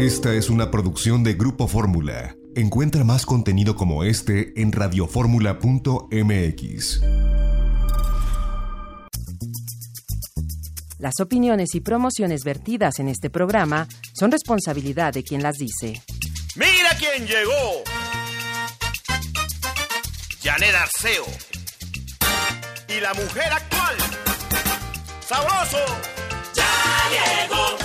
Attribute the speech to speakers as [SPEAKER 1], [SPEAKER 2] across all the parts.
[SPEAKER 1] Esta es una producción de Grupo Fórmula. Encuentra más contenido como este en radioformula.mx.
[SPEAKER 2] Las opiniones y promociones vertidas en este programa son responsabilidad de quien las dice.
[SPEAKER 3] ¡Mira quién llegó! Janet Arceo. Y la mujer actual. ¡Sabroso!
[SPEAKER 4] Ya llegó,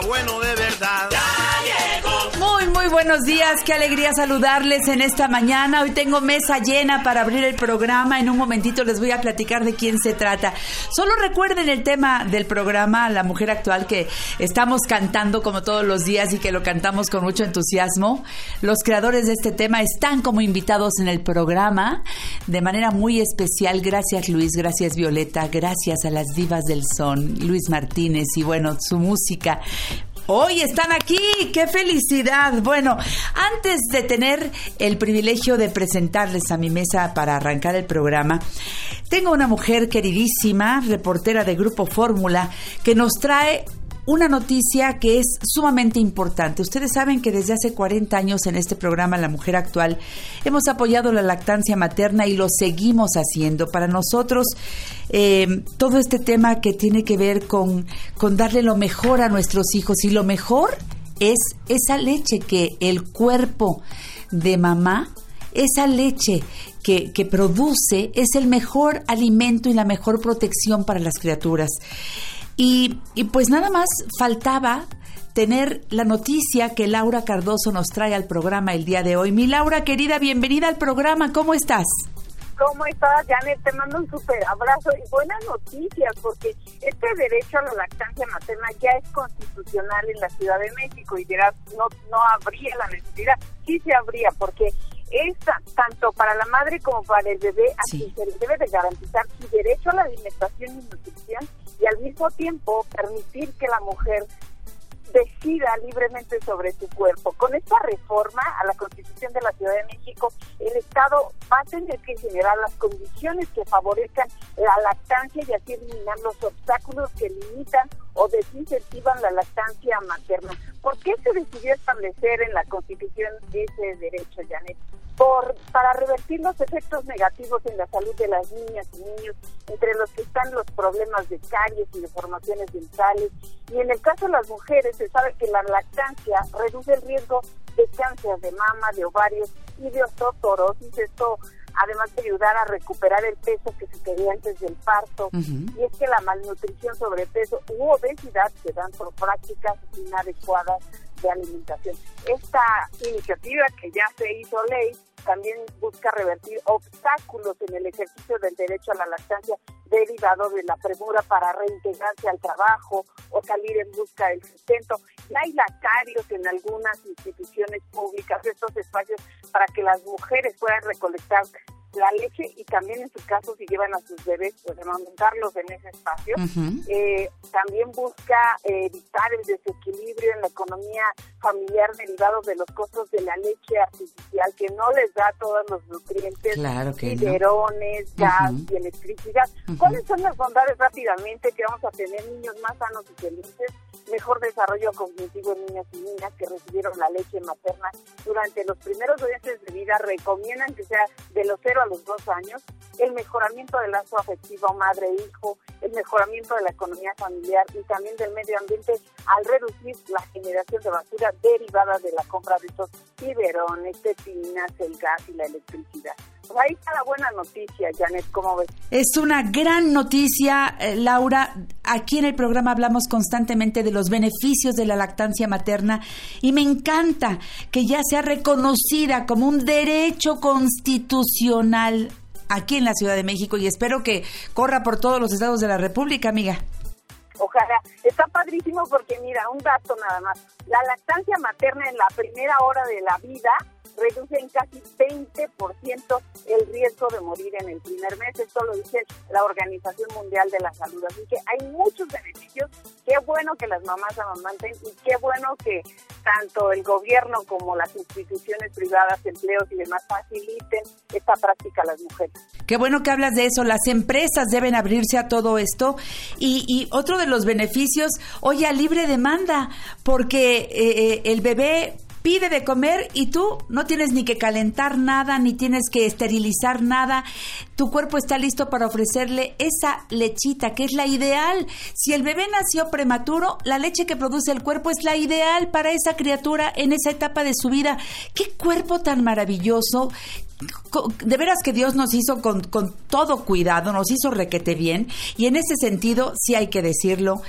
[SPEAKER 3] bueno de verdad.
[SPEAKER 5] Buenos días. Qué alegría saludarles en esta mañana. Hoy tengo mesa llena para abrir el programa. En un momentito les voy a platicar de quién se trata. Solo recuerden el tema del programa, La Mujer Actual, que estamos cantando como todos los días y que lo cantamos con mucho entusiasmo. Los creadores de este tema están como invitados en el programa de manera muy especial. Gracias Luis, gracias Violeta, gracias a las divas del son, Luis Martínez y bueno, su música. Hoy están aquí, qué felicidad. Bueno, antes de tener el privilegio de presentarles a mi mesa para arrancar el programa, tengo una mujer queridísima, reportera de Grupo Fórmula, que nos trae una noticia que es sumamente importante. Ustedes saben que desde hace 40 años en este programa La Mujer Actual hemos apoyado la lactancia materna y lo seguimos haciendo. Para nosotros, eh, todo este tema que tiene que ver con, con darle lo mejor a nuestros hijos y lo mejor es esa leche que el cuerpo de mamá, esa leche que, que produce, es el mejor alimento y la mejor protección para las criaturas. Y, y pues nada más faltaba tener la noticia que Laura Cardoso nos trae al programa el día de hoy. Mi Laura querida, bienvenida al programa, ¿cómo estás?
[SPEAKER 6] ¿Cómo estás, Janet? Te mando un súper abrazo y buenas noticias, porque este derecho a la lactancia materna ya es constitucional en la Ciudad de México y dirás, no, no habría la necesidad. Sí se habría, porque es ta- tanto para la madre como para el bebé, a
[SPEAKER 5] Sí.
[SPEAKER 6] quien se le debe de garantizar su derecho a la alimentación y nutrición y al mismo tiempo permitir que la mujer decida libremente sobre su cuerpo. Con esta reforma a la Constitución de la Ciudad de México, el Estado va a tener que generar las condiciones que favorezcan la lactancia y así eliminar los obstáculos que limitan o desincentivan la lactancia materna. ¿Por qué se decidió establecer en la Constitución ese derecho, Janet? Por, para revertir los efectos negativos en la salud de las niñas y niños, entre los que están los problemas de caries y deformaciones dentales. Y en el caso de las mujeres, se sabe que la lactancia reduce el riesgo de cáncer de mama, de ovarios y de osteoporosis. Esto, además de ayudar a recuperar el peso que se tenía antes del parto. Y es que la malnutrición, sobrepeso u obesidad se dan por prácticas inadecuadas de alimentación. Esta iniciativa que ya se hizo ley también busca revertir obstáculos en el ejercicio del derecho a la lactancia derivado de la premura para reintegrarse al trabajo o salir en busca del sustento. Y hay lacarios en algunas instituciones públicas, estos espacios para que las mujeres puedan recolectar la leche y también en su caso si llevan a sus bebés pues amamantarlos en ese espacio eh, también busca eh, evitar el desequilibrio en la economía familiar derivado de los costos de la leche artificial que no les da todos los nutrientes
[SPEAKER 5] Claro que no.
[SPEAKER 6] gas y electricidad. ¿cuáles son las bondades rápidamente que vamos a tener niños más sanos y felices? Mejor desarrollo cognitivo en niños y niñas que recibieron la leche materna durante los primeros meses de vida, recomiendan que sea de los 0 a los 2 años, el mejoramiento del lazo afectivo madre-hijo, el mejoramiento de la economía familiar y también del medio ambiente al reducir la generación de basura derivada de la compra de estos biberones, pepinas, el gas y la electricidad. Pues ahí está la buena noticia, Janet, ¿cómo ves?
[SPEAKER 5] Es una gran noticia, eh, Laura. Aquí en el programa hablamos constantemente de los beneficios de la lactancia materna y me encanta que ya sea reconocida como un derecho constitucional aquí en la Ciudad de México y espero que corra por todos los estados de la República, amiga.
[SPEAKER 6] Ojalá. Está padrísimo porque, mira, un dato nada más. La lactancia materna en la primera hora de la vida reduce en casi 20% el riesgo de morir en el primer mes. Esto lo dice la Organización Mundial de la Salud. Así que hay muchos beneficios. Qué bueno que las mamás amamanten y qué bueno que tanto el gobierno como las instituciones privadas, empleos y demás faciliten esta práctica a las mujeres.
[SPEAKER 5] Qué bueno que hablas de eso. Las empresas deben abrirse a todo esto. Y, y otro de los beneficios, oye, a libre demanda, porque eh, eh, el bebé pide de comer y tú no tienes ni que calentar nada, ni tienes que esterilizar nada. Tu cuerpo está listo para ofrecerle esa lechita, que es la ideal. Si el bebé nació prematuro, la leche que produce el cuerpo es la ideal para esa criatura en esa etapa de su vida. Qué cuerpo tan maravilloso. De veras que Dios nos hizo con, con todo cuidado, nos hizo requete bien. Y en ese sentido, sí hay que decirlo,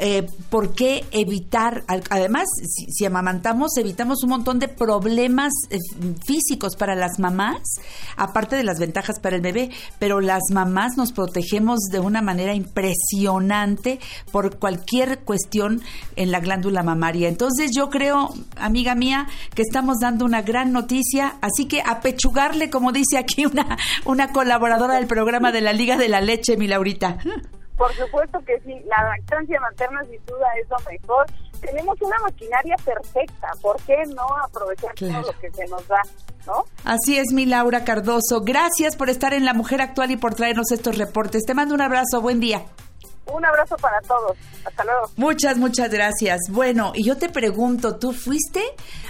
[SPEAKER 5] eh, ¿por qué evitar? Además, si, si amamantamos, evitamos un montón de problemas eh, físicos para las mamás, aparte de las ventajas para el bebé, pero las mamás nos protegemos de una manera impresionante por cualquier cuestión en la glándula mamaria. Entonces yo creo, amiga mía, que estamos dando una gran noticia, así que apechugarle, como dice aquí una, una colaboradora del programa de la Liga de la Leche, mi Laurita.
[SPEAKER 6] Por supuesto que sí, la lactancia materna sin duda es lo mejor. Tenemos una maquinaria perfecta, ¿por qué no aprovechar
[SPEAKER 5] Claro.
[SPEAKER 6] todo lo que se nos da, no?
[SPEAKER 5] Así es, mi Laura Cardoso. Gracias por estar en La Mujer Actual y por traernos estos reportes. Te mando un abrazo, buen día.
[SPEAKER 6] Un abrazo para todos, hasta luego.
[SPEAKER 5] Muchas, muchas gracias. Bueno, y yo te pregunto, ¿tú fuiste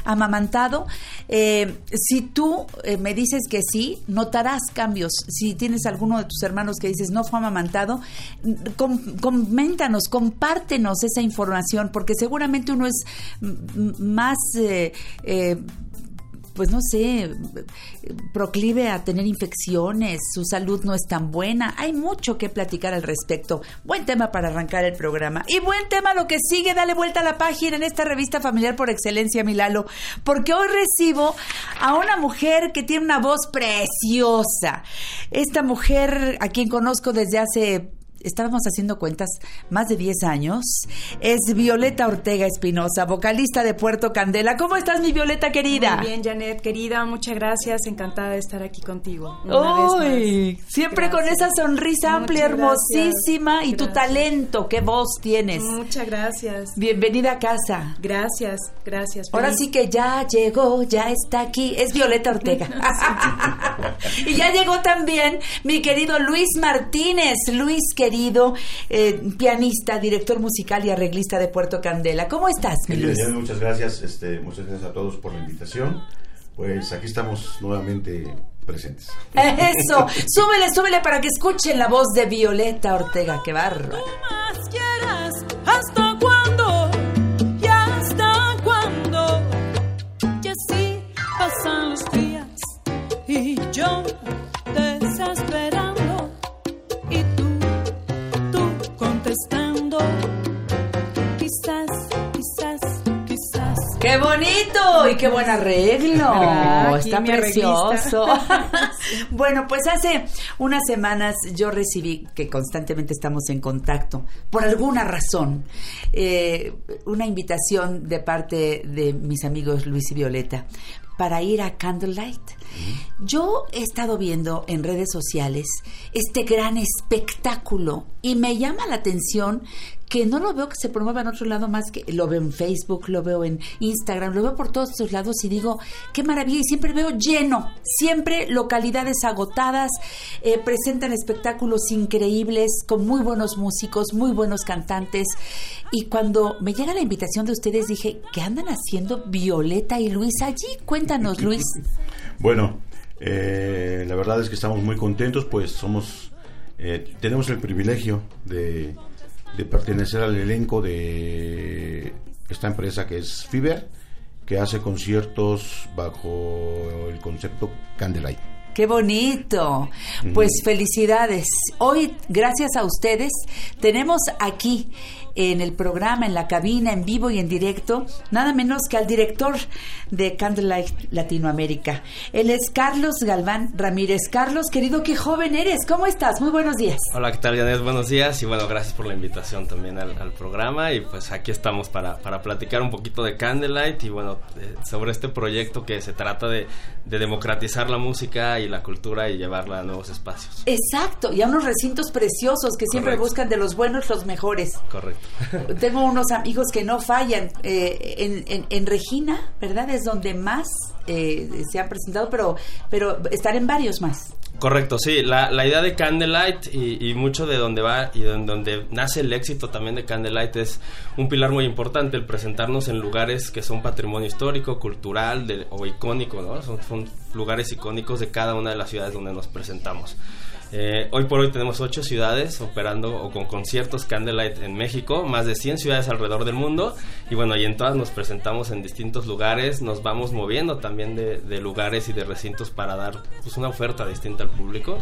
[SPEAKER 5] amamantado? Eh, si tú eh, me dices que sí, notarás cambios. Si tienes alguno de tus hermanos que dices no fue amamantado, com- coméntanos, compártenos esa información, porque seguramente uno es más... eh, pues no sé, proclive a tener infecciones, su salud no es tan buena. Hay mucho que platicar al respecto. Buen tema para arrancar el programa. Y buen tema lo que sigue, dale vuelta a la página en esta revista familiar por excelencia, Milalo, porque hoy recibo a una mujer que tiene una voz preciosa. Esta mujer a quien conozco desde hace estábamos haciendo cuentas, más de 10 años, es Violeta Ortega Espinosa, vocalista de Puerto Candela. ¿Cómo estás, mi Violeta querida?
[SPEAKER 7] Muy bien, Janet, querida, muchas gracias. Encantada de estar aquí contigo. una vez
[SPEAKER 5] Uy,
[SPEAKER 7] más.
[SPEAKER 5] siempre con esa sonrisa amplia,
[SPEAKER 7] Muchas gracias.
[SPEAKER 5] hermosísima y tu talento, qué voz tienes.
[SPEAKER 7] Muchas gracias.
[SPEAKER 5] Bienvenida a casa.
[SPEAKER 7] Gracias, gracias.
[SPEAKER 5] Ahora sí que ya llegó, ya está aquí. Es Violeta Ortega. y ya llegó también mi querido Luis Martínez. Luis, querido, eh, pianista, director musical y arreglista de Puerto Candela. ¿Cómo estás, mi Luis?
[SPEAKER 8] Muchas gracias, este, muchas gracias a todos por la invitación. Pues aquí estamos nuevamente presentes.
[SPEAKER 5] Eso, súbele, súbele para que escuchen la voz de Violeta Ortega. Qué bárbaro.
[SPEAKER 9] más quieras, hasta cuándo
[SPEAKER 5] qué buen arreglo.
[SPEAKER 7] Ah,
[SPEAKER 5] Está precioso. bueno, pues hace unas semanas yo recibí, que constantemente estamos en contacto, por alguna razón, eh, una invitación de parte de mis amigos Luis y Violeta para ir a Candlelight. Yo he estado viendo en redes sociales este gran espectáculo y me llama la atención que no lo veo que se promueva en otro lado más que lo veo en Facebook, lo veo en Instagram, lo veo por todos estos lados y digo, qué maravilla, y siempre veo lleno, siempre localidades agotadas, eh, presentan espectáculos increíbles con muy buenos músicos, muy buenos cantantes, y cuando me llega la invitación de ustedes dije, ¿qué andan haciendo Violeta y Luis allí? Cuéntanos, Luis.
[SPEAKER 8] Bueno, eh, la verdad es que estamos muy contentos, pues somos, eh, tenemos el privilegio de de pertenecer al elenco de esta empresa que es Fiber, que hace conciertos bajo el concepto Candlelight.
[SPEAKER 5] Qué bonito. Pues felicidades. Hoy, gracias a ustedes, tenemos aquí en el programa, en la cabina, en vivo y en directo, nada menos que al director de Candlelight Latinoamérica. Él es Carlos Galván Ramírez. Carlos, querido, qué joven eres. ¿Cómo estás? Muy buenos días.
[SPEAKER 10] Hola, ¿qué tal, Janet? Buenos días y bueno, gracias por la invitación también al, programa y pues aquí estamos para, para, platicar un poquito de Candlelight y bueno, sobre este proyecto que se trata de, democratizar la música y la cultura y llevarla a nuevos espacios.
[SPEAKER 5] Exacto, y a unos recintos preciosos que siempre buscan de los buenos los mejores.
[SPEAKER 10] Correcto.
[SPEAKER 5] Tengo unos amigos que no fallan. Eh, en, Regina, ¿verdad? Es donde más eh, se han presentado, pero, pero estar en varios más.
[SPEAKER 10] Correcto, sí. La, idea de Candlelight y, mucho de donde va y donde, donde, nace el éxito también de Candlelight es un pilar muy importante, el presentarnos en lugares que son patrimonio histórico, cultural o icónico, ¿no? son lugares icónicos de cada una de las ciudades donde nos presentamos. Eh, hoy por hoy tenemos ocho ciudades operando o con conciertos Candlelight en México, más de 100 ciudades alrededor del mundo. Y bueno, y en todas nos presentamos en distintos lugares, nos vamos moviendo también de, lugares y de recintos para dar pues, una oferta distinta al público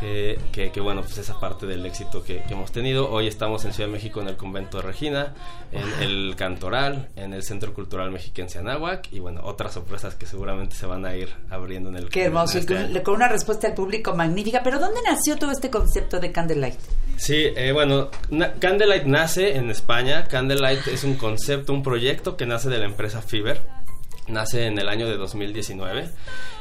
[SPEAKER 10] que, que, bueno, pues esa parte del éxito que, hemos tenido. Hoy estamos en Ciudad de México en el convento de Regina, en el Cantoral, en el Centro Cultural Mexiquense Anáhuac y bueno, otras sorpresas que seguramente se van a ir abriendo en el
[SPEAKER 5] Qué hermoso, este con, una respuesta al público magnífica. Pero ¿dónde nació todo este concepto de Candlelight?
[SPEAKER 10] Sí, eh, bueno, Candlelight nace en España. Candlelight es un concepto, un proyecto que nace de la empresa Fiber. Nace en el año de 2019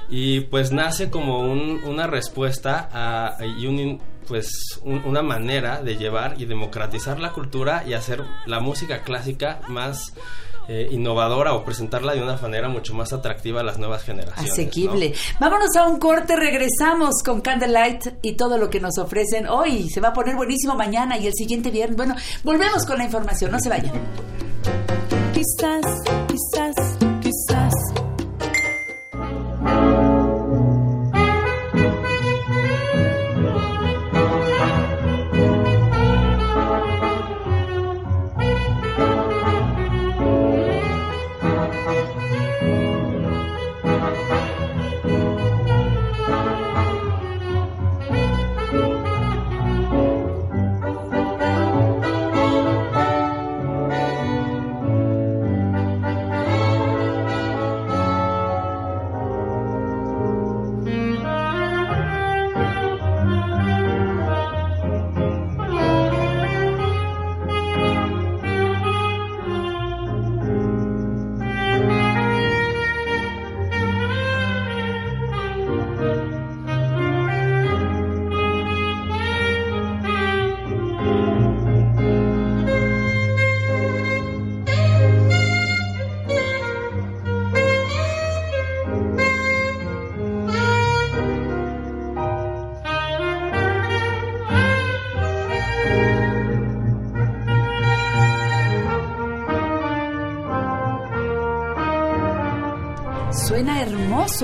[SPEAKER 10] y pues nace como una respuesta a, y un, pues una manera de llevar y democratizar la cultura y hacer la música clásica más eh, innovadora o presentarla de una manera mucho más atractiva a las nuevas generaciones.
[SPEAKER 5] Asequible. Vámonos a un corte, regresamos con Candlelight y todo lo que nos ofrecen hoy. Se va a poner buenísimo mañana y el siguiente viernes. Bueno, volvemos con la información, no se vayan.
[SPEAKER 9] Quizás, quizás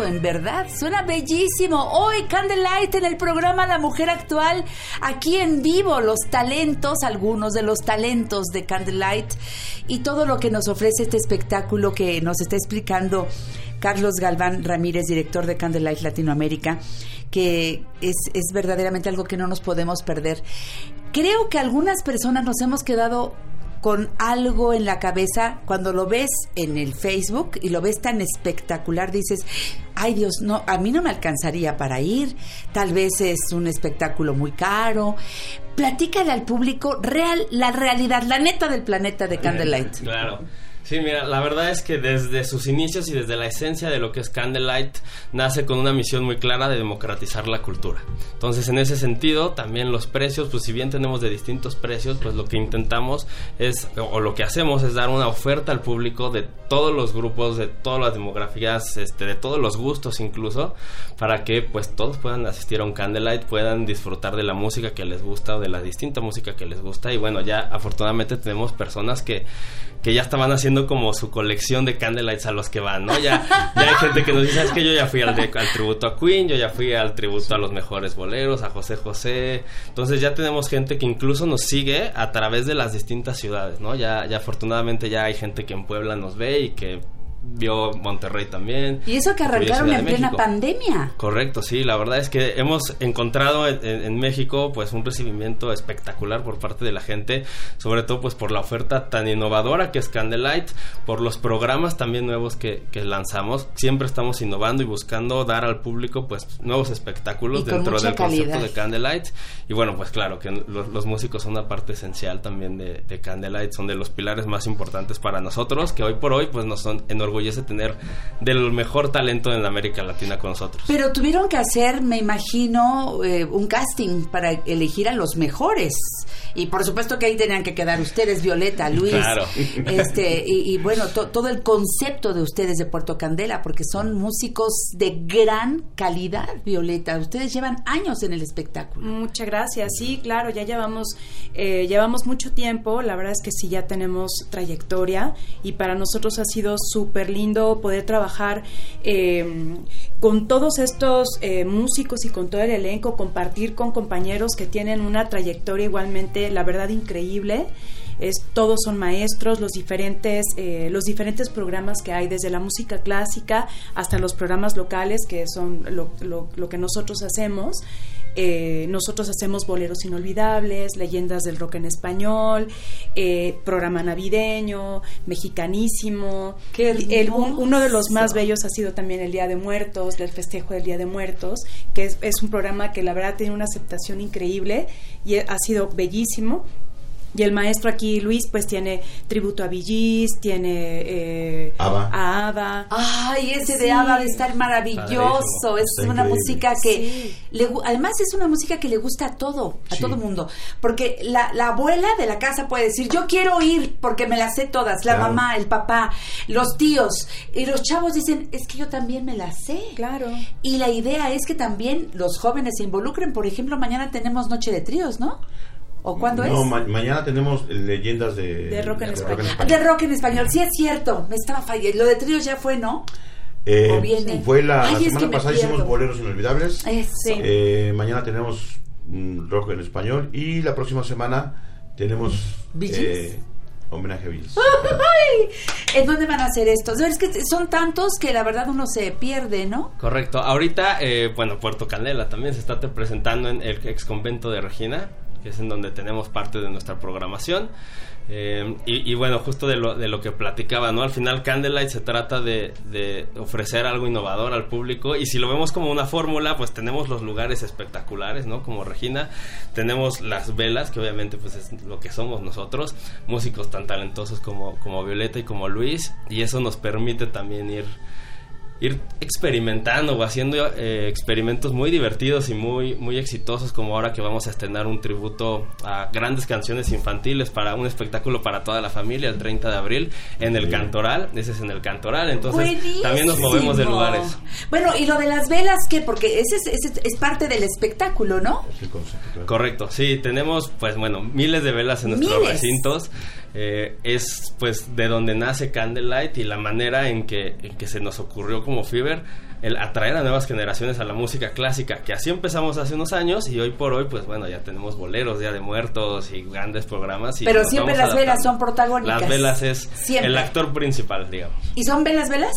[SPEAKER 5] en verdad. Suena bellísimo. Hoy Candlelight en el programa La Mujer Actual, aquí en vivo, los talentos, algunos de los talentos de Candlelight y todo lo que nos ofrece este espectáculo que nos está explicando Carlos Galván Ramírez, director de Candlelight Latinoamérica, que es, es verdaderamente algo que no nos podemos perder. Creo que algunas personas nos hemos quedado con algo en la cabeza cuando lo ves en el Facebook y lo ves tan espectacular, dices, ay Dios, no, a mí no me alcanzaría para ir, tal vez es un espectáculo muy caro. Platícale al público real, la realidad, la neta del planeta de Candlelight.
[SPEAKER 10] Claro. Sí, mira, la verdad es que desde sus inicios y desde la esencia de lo que es Candlelight nace con una misión muy clara de democratizar la cultura. Entonces, en ese sentido, también los precios, pues si bien tenemos de distintos precios, pues lo que intentamos es, o lo que hacemos es dar una oferta al público de todos los grupos, de todas las demografías, este, de todos los gustos incluso, para que pues todos puedan asistir a un Candlelight, puedan disfrutar de la música que les gusta o de la distinta música que les gusta. Y bueno, ya afortunadamente tenemos personas que, que ya estaban haciendo como su colección de candlelights a los que van, ¿no? Ya, ya hay gente que nos dice, es que yo ya fui al, al tributo a Queen, yo ya fui al tributo a los mejores boleros, a José José. Entonces ya tenemos gente que incluso nos sigue a través de las distintas ciudades, ¿no? Ya, ya afortunadamente ya hay gente que en Puebla nos ve y que vio Monterrey también.
[SPEAKER 5] Y eso que arrancaron en plena pandemia.
[SPEAKER 10] Correcto, sí, la verdad es que hemos encontrado en, en- México pues un recibimiento espectacular por parte de la gente, sobre todo pues por la oferta tan innovadora que es Candlelight, por los programas también nuevos que, que lanzamos, siempre estamos innovando y buscando dar al público pues nuevos espectáculos
[SPEAKER 5] Y
[SPEAKER 10] dentro del concepto
[SPEAKER 5] calidad.
[SPEAKER 10] de Candlelight y bueno pues claro que los, los músicos son una parte esencial también de, de Candlelight, son de los pilares más importantes para nosotros, que hoy por hoy pues nos son- enorgullece tener del mejor talento en América Latina con nosotros.
[SPEAKER 5] Pero tuvieron que hacer, me imagino, eh, un casting para elegir a los mejores. Y por supuesto que ahí tenían que quedar ustedes, Violeta, Luis.
[SPEAKER 10] Claro.
[SPEAKER 5] Este, y, y bueno, to- todo el concepto de ustedes de Puerto Candela, porque son músicos de gran calidad, Violeta. Ustedes llevan años en el espectáculo.
[SPEAKER 7] Muchas gracias. Sí, claro, ya llevamos, eh, llevamos mucho tiempo. La verdad es que sí, ya tenemos trayectoria y para nosotros ha sido súper lindo poder trabajar eh, con todos estos eh, músicos y con todo el elenco, compartir con compañeros que tienen una trayectoria igualmente, la verdad, increíble. Es, todos son maestros, los diferentes, eh, los diferentes programas que hay, desde la música clásica hasta los programas locales, que son lo que nosotros hacemos. Eh, nosotros hacemos boleros inolvidables, leyendas del rock en español, eh, programa navideño, mexicanísimo. El- un- uno de los más bellos ha sido también el Día de Muertos, del festejo del Día de Muertos, que es, es un programa que la verdad tiene una aceptación increíble y ha sido bellísimo. Y el maestro aquí, Luis, pues tiene tributo a Villis, tiene eh,
[SPEAKER 8] ABBA.
[SPEAKER 7] a ABBA.
[SPEAKER 5] Ay, ese de. ABBA de estar maravilloso. Es
[SPEAKER 7] Está
[SPEAKER 5] una
[SPEAKER 7] increíble.
[SPEAKER 5] música que le además es una música que le gusta a todo, a
[SPEAKER 8] Sí.
[SPEAKER 5] todo mundo, porque la, la abuela de la casa puede decir, "Yo quiero ir porque me las sé todas", la
[SPEAKER 7] Claro.
[SPEAKER 5] mamá, el papá, los tíos, y los chavos dicen, "Es que yo también me las sé."
[SPEAKER 7] Claro.
[SPEAKER 5] Y la idea es que también los jóvenes se involucren, por ejemplo, mañana tenemos Noche de Tríos, ¿no? ¿O cuándo
[SPEAKER 8] No,
[SPEAKER 5] es?
[SPEAKER 8] ma- mañana tenemos leyendas de,
[SPEAKER 7] De rock en español.
[SPEAKER 5] De rock en español, sí es cierto, me estaba fallando. Lo de tríos ya fue, ¿no?
[SPEAKER 8] Eh,
[SPEAKER 5] ¿O viene?
[SPEAKER 8] Fue la,
[SPEAKER 5] Ay,
[SPEAKER 8] la semana pasada
[SPEAKER 5] pierdo.
[SPEAKER 8] hicimos boleros inolvidables.
[SPEAKER 5] Eso.
[SPEAKER 8] Eh, mañana tenemos mm, rock en español y la próxima semana tenemos
[SPEAKER 5] ¿Bee
[SPEAKER 8] eh, homenaje a Bills.
[SPEAKER 5] ¿En dónde van a hacer estos? Es que son tantos que la verdad uno se pierde, ¿no?
[SPEAKER 10] Correcto. Ahorita, eh, bueno, Puerto Candela también se está presentando en el ex convento de Regina, es en donde tenemos parte de nuestra programación. Eh, y, y bueno, justo de lo, de lo que platicaba, ¿no? Al final Candlelight se trata de, de ofrecer algo innovador al público y si lo vemos como una fórmula, pues tenemos los lugares espectaculares, ¿no? Como Regina, tenemos las velas, que obviamente pues es lo que somos nosotros, músicos tan talentosos como, como Violeta y como Luis, y eso nos permite también ir ir experimentando o haciendo eh, experimentos muy divertidos y muy muy exitosos como ahora que vamos a estrenar un tributo a grandes canciones infantiles para un espectáculo para toda la familia el 30 de abril en el Cantoral, ese es en el Cantoral, entonces
[SPEAKER 5] Buenísimo.
[SPEAKER 10] también nos movemos de lugares.
[SPEAKER 5] Bueno, y lo de las velas, ¿qué? Porque ese es, ese es parte del espectáculo, ¿no?
[SPEAKER 10] Correcto, sí, tenemos pues bueno, miles de velas en nuestros
[SPEAKER 5] Miles.
[SPEAKER 10] recintos. Eh, es pues de donde nace Candlelight y la manera en que, en que se nos ocurrió como Fever el atraer a nuevas generaciones a la música clásica, que así empezamos hace unos años y hoy por hoy pues bueno, ya tenemos boleros, Día de Muertos y grandes programas. Y
[SPEAKER 5] Pero siempre las velas son protagónicas.
[SPEAKER 10] Las velas es
[SPEAKER 5] Siempre.
[SPEAKER 10] el actor principal, digamos.
[SPEAKER 5] ¿Y son velas velas?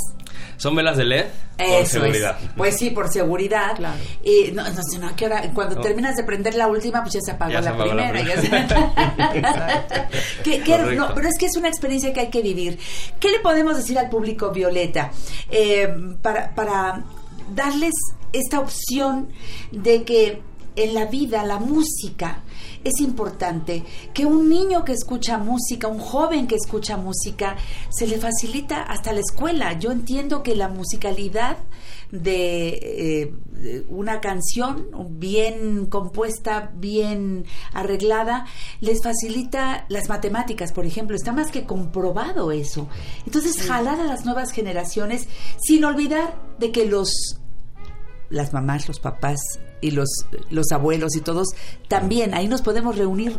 [SPEAKER 10] Son velas de LED
[SPEAKER 5] Eso
[SPEAKER 10] seguridad.
[SPEAKER 5] es. Pues sí, por seguridad. Claro. Y no, no sé, no, ¿a qué hora? Cuando
[SPEAKER 10] No.
[SPEAKER 5] terminas de prender la última, pues ya se apagó
[SPEAKER 10] Ya se
[SPEAKER 5] la primera. ya
[SPEAKER 10] primera.
[SPEAKER 5] se- ¿Qué- qué-
[SPEAKER 10] Correcto.
[SPEAKER 5] no, pero es que es una experiencia que hay que vivir. ¿Qué le podemos decir al público Violeta eh, para, para darles esta opción de que en la vida la música es importante, que un niño que escucha música, un joven que escucha música, se le facilita hasta la escuela. Yo entiendo que la musicalidad de eh, de una canción bien compuesta, bien arreglada, les facilita las matemáticas, por ejemplo. Está más que comprobado eso. Entonces, jalar a las nuevas generaciones sin olvidar de que los las mamás, los papás y los, los abuelos y todos, también ahí nos podemos reunir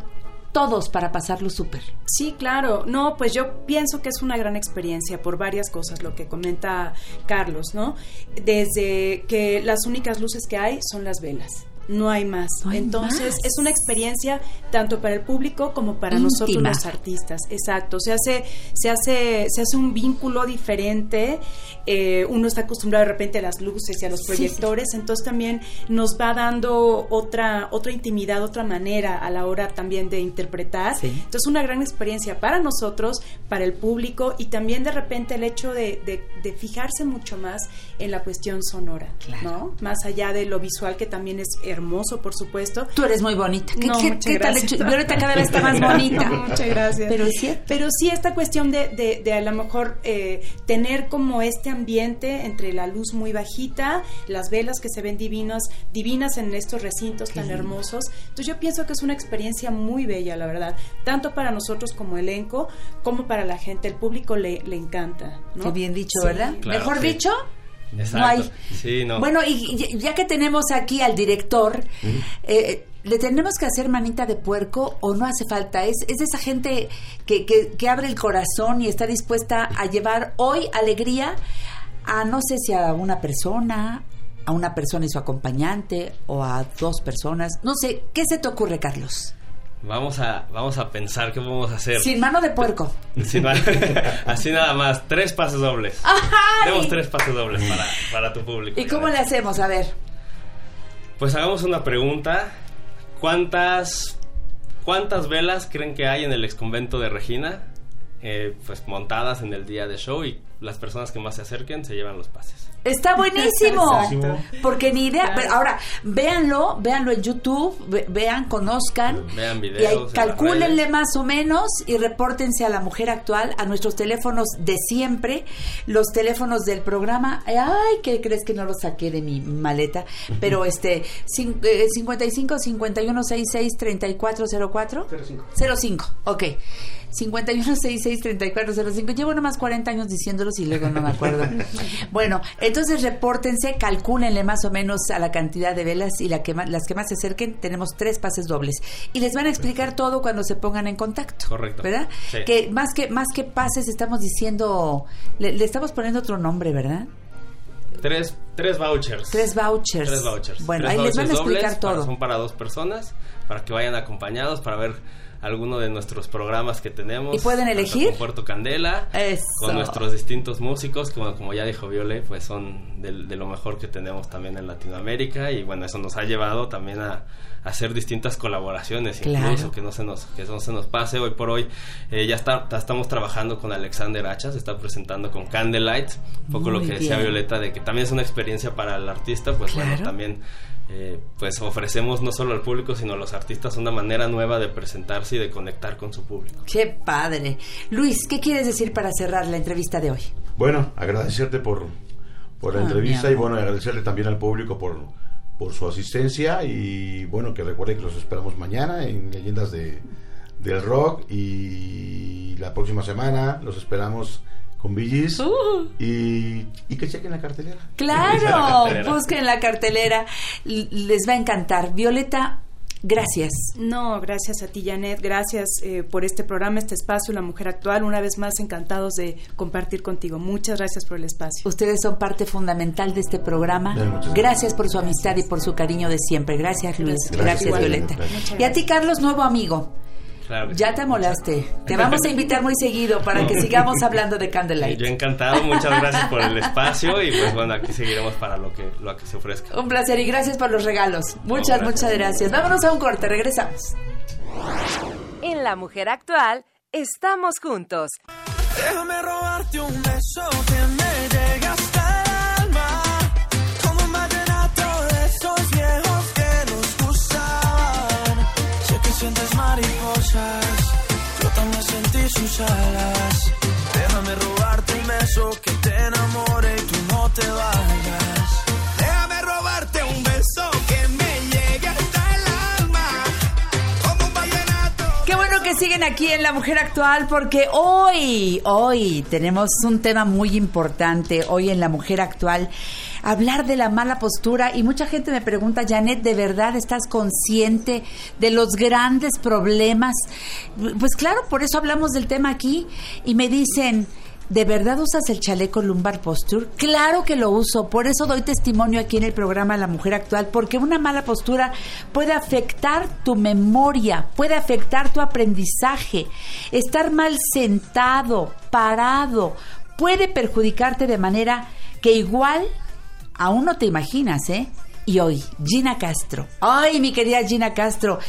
[SPEAKER 5] todos para pasarlo súper.
[SPEAKER 7] Sí, claro. No, pues yo pienso que es una gran experiencia por varias cosas, lo que comenta Carlos, ¿no? Desde que las únicas luces que hay son las velas. No hay más.
[SPEAKER 5] No hay
[SPEAKER 7] Entonces,
[SPEAKER 5] más.
[SPEAKER 7] es una experiencia tanto para el público como para
[SPEAKER 5] Íntima.
[SPEAKER 7] nosotros los artistas. Exacto. Se hace, se hace, se hace un vínculo diferente. Eh, uno está acostumbrado de repente a las luces y a los
[SPEAKER 5] Sí,
[SPEAKER 7] proyectores. Entonces también nos va dando otra, otra intimidad, otra manera a la hora también de interpretar.
[SPEAKER 5] Sí.
[SPEAKER 7] Entonces, una gran experiencia para nosotros, para el público y también de repente el hecho de, de- de fijarse mucho más en la cuestión sonora, ¿no? Más allá de lo visual, que también es hermoso, por supuesto.
[SPEAKER 5] Tú eres muy bonita. ¿Qué,
[SPEAKER 7] No,
[SPEAKER 5] qué-
[SPEAKER 7] muchas
[SPEAKER 5] qué tal
[SPEAKER 7] gracias.
[SPEAKER 5] Violeta cada vez está más bonita.
[SPEAKER 7] Muchas gracias.
[SPEAKER 5] Pero cierto.
[SPEAKER 7] Pero sí, esta cuestión de, de, de a lo mejor eh, tener como este ambiente entre la luz muy bajita, las velas que se ven divinas, divinas en estos recintos tan hermosos. Entonces yo pienso que es una experiencia muy bella, la verdad, tanto para nosotros como elenco, como para la gente. El público le, le encanta. ¿no?
[SPEAKER 5] Qué bien dicho,
[SPEAKER 7] Sí.
[SPEAKER 5] ¿verdad?
[SPEAKER 10] Claro,
[SPEAKER 5] Mejor
[SPEAKER 10] sí.
[SPEAKER 5] dicho.
[SPEAKER 10] Exacto.
[SPEAKER 5] No hay.
[SPEAKER 10] Sí, no.
[SPEAKER 5] Bueno, y ya que tenemos aquí al director, eh, ¿le tenemos que hacer manita de puerco o no hace falta? Es, es esa gente que, que- que abre el corazón y está dispuesta a llevar hoy alegría a no sé si a una persona, a una persona y su acompañante o a dos personas. No sé, ¿qué se te ocurre, Carlos?
[SPEAKER 10] Vamos a, vamos a pensar qué podemos hacer.
[SPEAKER 5] Sin mano de puerco.
[SPEAKER 10] Sin Así nada más, tres pases dobles.
[SPEAKER 5] ¡Ay!
[SPEAKER 10] Tenemos tres pases dobles para, para tu público.
[SPEAKER 5] ¿Y cómo le hacemos? A ver.
[SPEAKER 10] Pues hagamos una pregunta. ¿Cuántas, cuántas velas creen que hay en el exconvento de Regina? Eh, pues montadas en el día de show y las personas que más se acerquen se llevan los pases.
[SPEAKER 5] Está buenísimo.
[SPEAKER 10] Exacto.
[SPEAKER 5] Porque ni idea.
[SPEAKER 7] Claro.
[SPEAKER 5] Ahora, véanlo, véanlo en YouTube, ve- vean, conozcan.
[SPEAKER 10] Vean
[SPEAKER 5] Y ahí
[SPEAKER 10] videos. las
[SPEAKER 5] calcúlenle más o menos y repórtense a la mujer actual, a nuestros teléfonos de siempre, los teléfonos del programa. Ay, ¿qué crees que no los saqué de mi maleta? Pero este, cin- eh, 55 51 66 3404 05. 05, ok. 51 66 3405. Llevo nomás 40 años diciéndolos y luego no me acuerdo. bueno, entonces repórtense, calcúlenle más o menos a la cantidad de velas y la que más- las que más se acerquen, tenemos tres pases dobles. Y les van a explicar todo cuando se pongan en contacto.
[SPEAKER 10] Correcto.
[SPEAKER 5] ¿Verdad?
[SPEAKER 10] Sí.
[SPEAKER 5] Que más que más que pases estamos diciendo, le, le estamos poniendo otro nombre, ¿verdad?
[SPEAKER 10] Tres, tres vouchers.
[SPEAKER 5] Tres vouchers.
[SPEAKER 10] Tres vouchers.
[SPEAKER 5] Bueno,
[SPEAKER 10] Tres
[SPEAKER 5] ahí les van a explicar
[SPEAKER 10] dobles para-
[SPEAKER 5] todo.
[SPEAKER 10] son para dos personas, para que vayan acompañados, para ver alguno de nuestros programas que tenemos.
[SPEAKER 5] ¿Y pueden elegir?
[SPEAKER 10] Con Puerto Candela,
[SPEAKER 5] Eso.
[SPEAKER 10] con nuestros distintos músicos, que bueno, como ya dijo Viole, pues son de, de lo mejor que tenemos también en Latinoamérica y bueno, eso nos ha llevado también a, a hacer distintas colaboraciones,
[SPEAKER 5] Claro.
[SPEAKER 10] incluso que no se nos que no se nos pase. Hoy por hoy eh, ya está, ta- estamos trabajando con Alexander Hacha, se está presentando con Candlelight, un poco lo que decía
[SPEAKER 5] bien.
[SPEAKER 10] Violeta de que también es una experiencia para el artista, pues bueno, también eh, pues ofrecemos no solo al público, sino a los artistas una manera nueva de presentarse y de conectar con su público.
[SPEAKER 5] Qué padre. Luis, ¿qué quieres decir para cerrar la entrevista de hoy?
[SPEAKER 8] Bueno, agradecerte por, por la
[SPEAKER 5] Ah,
[SPEAKER 8] entrevista y bueno, agradecerle también al público por, por su asistencia y bueno, que recuerde que los esperamos mañana en Leyendas de, del Rock y la próxima semana los esperamos con Billys y, y que chequen la cartelera.
[SPEAKER 5] Claro,
[SPEAKER 10] cartelera.
[SPEAKER 5] busquen la cartelera, les va a encantar. Violeta, gracias.
[SPEAKER 7] No, gracias a ti, Janet. Gracias eh, por este programa, este espacio, La Mujer Actual. Una vez más, encantados de compartir contigo. Muchas gracias por el espacio.
[SPEAKER 5] Ustedes son parte fundamental de este programa.
[SPEAKER 8] Bien,
[SPEAKER 5] Gracias por su amistad y por su cariño de siempre. Gracias, Luis.
[SPEAKER 7] Gracias.
[SPEAKER 5] Gracias,
[SPEAKER 8] Gracias,
[SPEAKER 5] Violeta. Y a ti, Carlos, nuevo amigo.
[SPEAKER 10] Claro
[SPEAKER 5] Ya
[SPEAKER 10] sí.
[SPEAKER 5] te amolaste. Te vamos a invitar muy seguido para que sigamos hablando de Candlelight.
[SPEAKER 10] Yo encantado, muchas gracias por el espacio y pues bueno, aquí seguiremos para lo que, lo que se ofrezca.
[SPEAKER 5] Un placer y gracias por los regalos. Muchas,
[SPEAKER 10] gracias.
[SPEAKER 5] muchas gracias. Vámonos a un corte, regresamos.
[SPEAKER 2] En La Mujer Actual, estamos juntos.
[SPEAKER 4] Déjame robarte un beso que me alas.
[SPEAKER 11] Déjame robarte un beso que te enamore y tú no te vayas. Déjame robarte un beso que me llegue
[SPEAKER 4] hasta el alma. Como un vallenato. Qué bueno que
[SPEAKER 5] siguen aquí en La Mujer Actual porque hoy, hoy tenemos un tema muy importante hoy en La Mujer Actual hablar de la mala postura y mucha gente me pregunta, Janet, ¿de verdad estás consciente de los grandes problemas? Pues claro, por eso hablamos del tema aquí y me dicen... ¿De verdad usas el chaleco lumbar posture? Claro que lo uso, por eso doy testimonio aquí en el programa La Mujer Actual, porque una mala postura puede afectar tu memoria, puede afectar tu aprendizaje, estar mal sentado, parado, puede perjudicarte de manera que igual aún no te imaginas, ¿eh? Y hoy, Gina Castro. Ay, mi querida Gina Castro,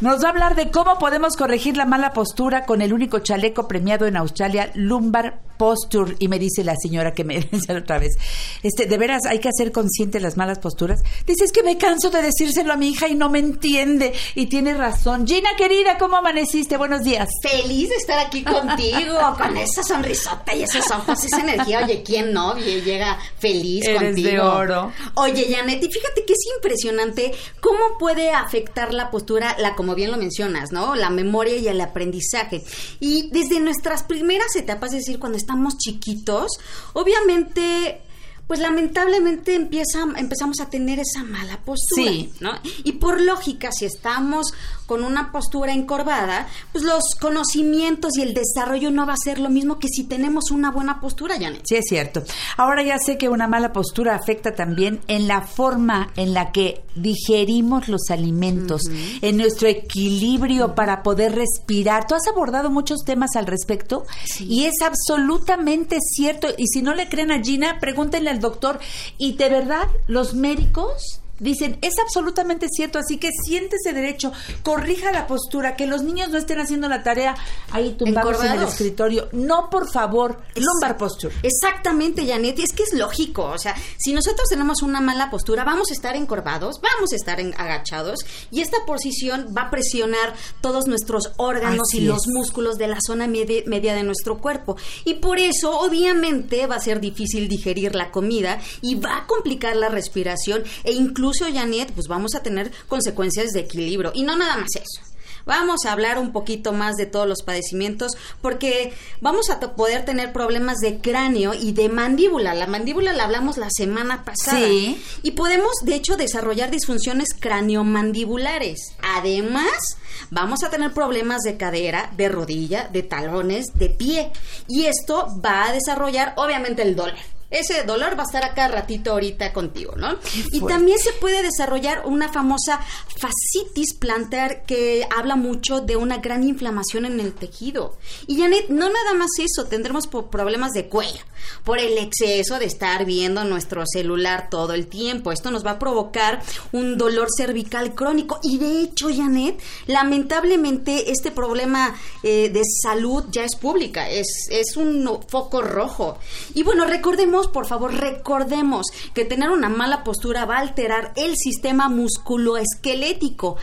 [SPEAKER 5] nos va a hablar de cómo podemos corregir la mala postura con el único chaleco premiado en Australia, Lumbar Posture. Y me dice la señora que me dice otra vez, este, de veras hay que hacer consciente las malas posturas. Dice, es que me canso de decírselo a mi hija y no me entiende. Y tiene razón. Gina, querida, ¿cómo amaneciste? Buenos días.
[SPEAKER 12] Feliz de estar aquí contigo, con esa sonrisota y esos ojos, esa energía. Oye, ¿quién no? Y Llega feliz
[SPEAKER 5] Eres
[SPEAKER 12] contigo.
[SPEAKER 5] de oro.
[SPEAKER 12] Oye, Janet, y fíjate que es impresionante cómo puede afectar la postura, la como bien lo mencionas, ¿no? La memoria y el aprendizaje. Y desde nuestras primeras etapas, es decir, cuando estamos chiquitos, obviamente pues lamentablemente empieza, empezamos a tener esa mala postura,
[SPEAKER 5] Sí.
[SPEAKER 12] ¿no? Y por lógica, si estamos con una postura encorvada, pues los conocimientos y el desarrollo no va a ser lo mismo que si tenemos una buena postura, Janet.
[SPEAKER 5] Sí, es cierto. Ahora ya sé que una mala postura afecta también en la forma en la que digerimos los alimentos, en nuestro equilibrio para poder respirar. Tú has abordado muchos temas al respecto y es absolutamente cierto. Y si no le creen a Gina, pregúntenle al doctor. Y de verdad, los médicos Dicen, es absolutamente cierto, así que siéntese derecho, corrija la postura, que los niños no estén haciendo la tarea ahí tumbados en el escritorio. No, por favor, lumbar posture.
[SPEAKER 12] Exactamente, Janet, y es que es lógico, o sea, si nosotros tenemos una mala postura, vamos a estar encorvados, vamos a estar en- agachados, y esta posición va a presionar todos nuestros órganos
[SPEAKER 5] Así
[SPEAKER 12] y los músculos de la zona media, media de nuestro cuerpo. Y por eso, obviamente, va a ser difícil digerir la comida y va a complicar la respiración, e incluso, Janet, pues vamos a tener consecuencias de equilibrio. Y no nada más eso. Vamos a hablar un poquito más de todos los padecimientos porque vamos a poder tener problemas de cráneo y de mandíbula. La mandíbula la hablamos la semana pasada.
[SPEAKER 5] Sí.
[SPEAKER 12] Y podemos, de hecho, desarrollar disfunciones craniomandibulares. Además, vamos a tener problemas de cadera, de rodilla, de talones, de pie. Y esto va a desarrollar, obviamente, el dolor. Ese dolor va a estar acá ratito ahorita contigo, ¿no? Y también se puede desarrollar una famosa fascitis plantar que habla mucho de una gran inflamación en el tejido. Y Janet, no nada más eso, tendremos problemas de cuello por el exceso de estar viendo nuestro celular todo el tiempo. Esto nos va a provocar un dolor cervical crónico. Y de hecho, Janet, lamentablemente este problema eh, de salud ya es pública, es, es un foco rojo. Y bueno, recordemos, por favor, recordemos que tener una mala postura va a alterar el sistema musculoesquelético.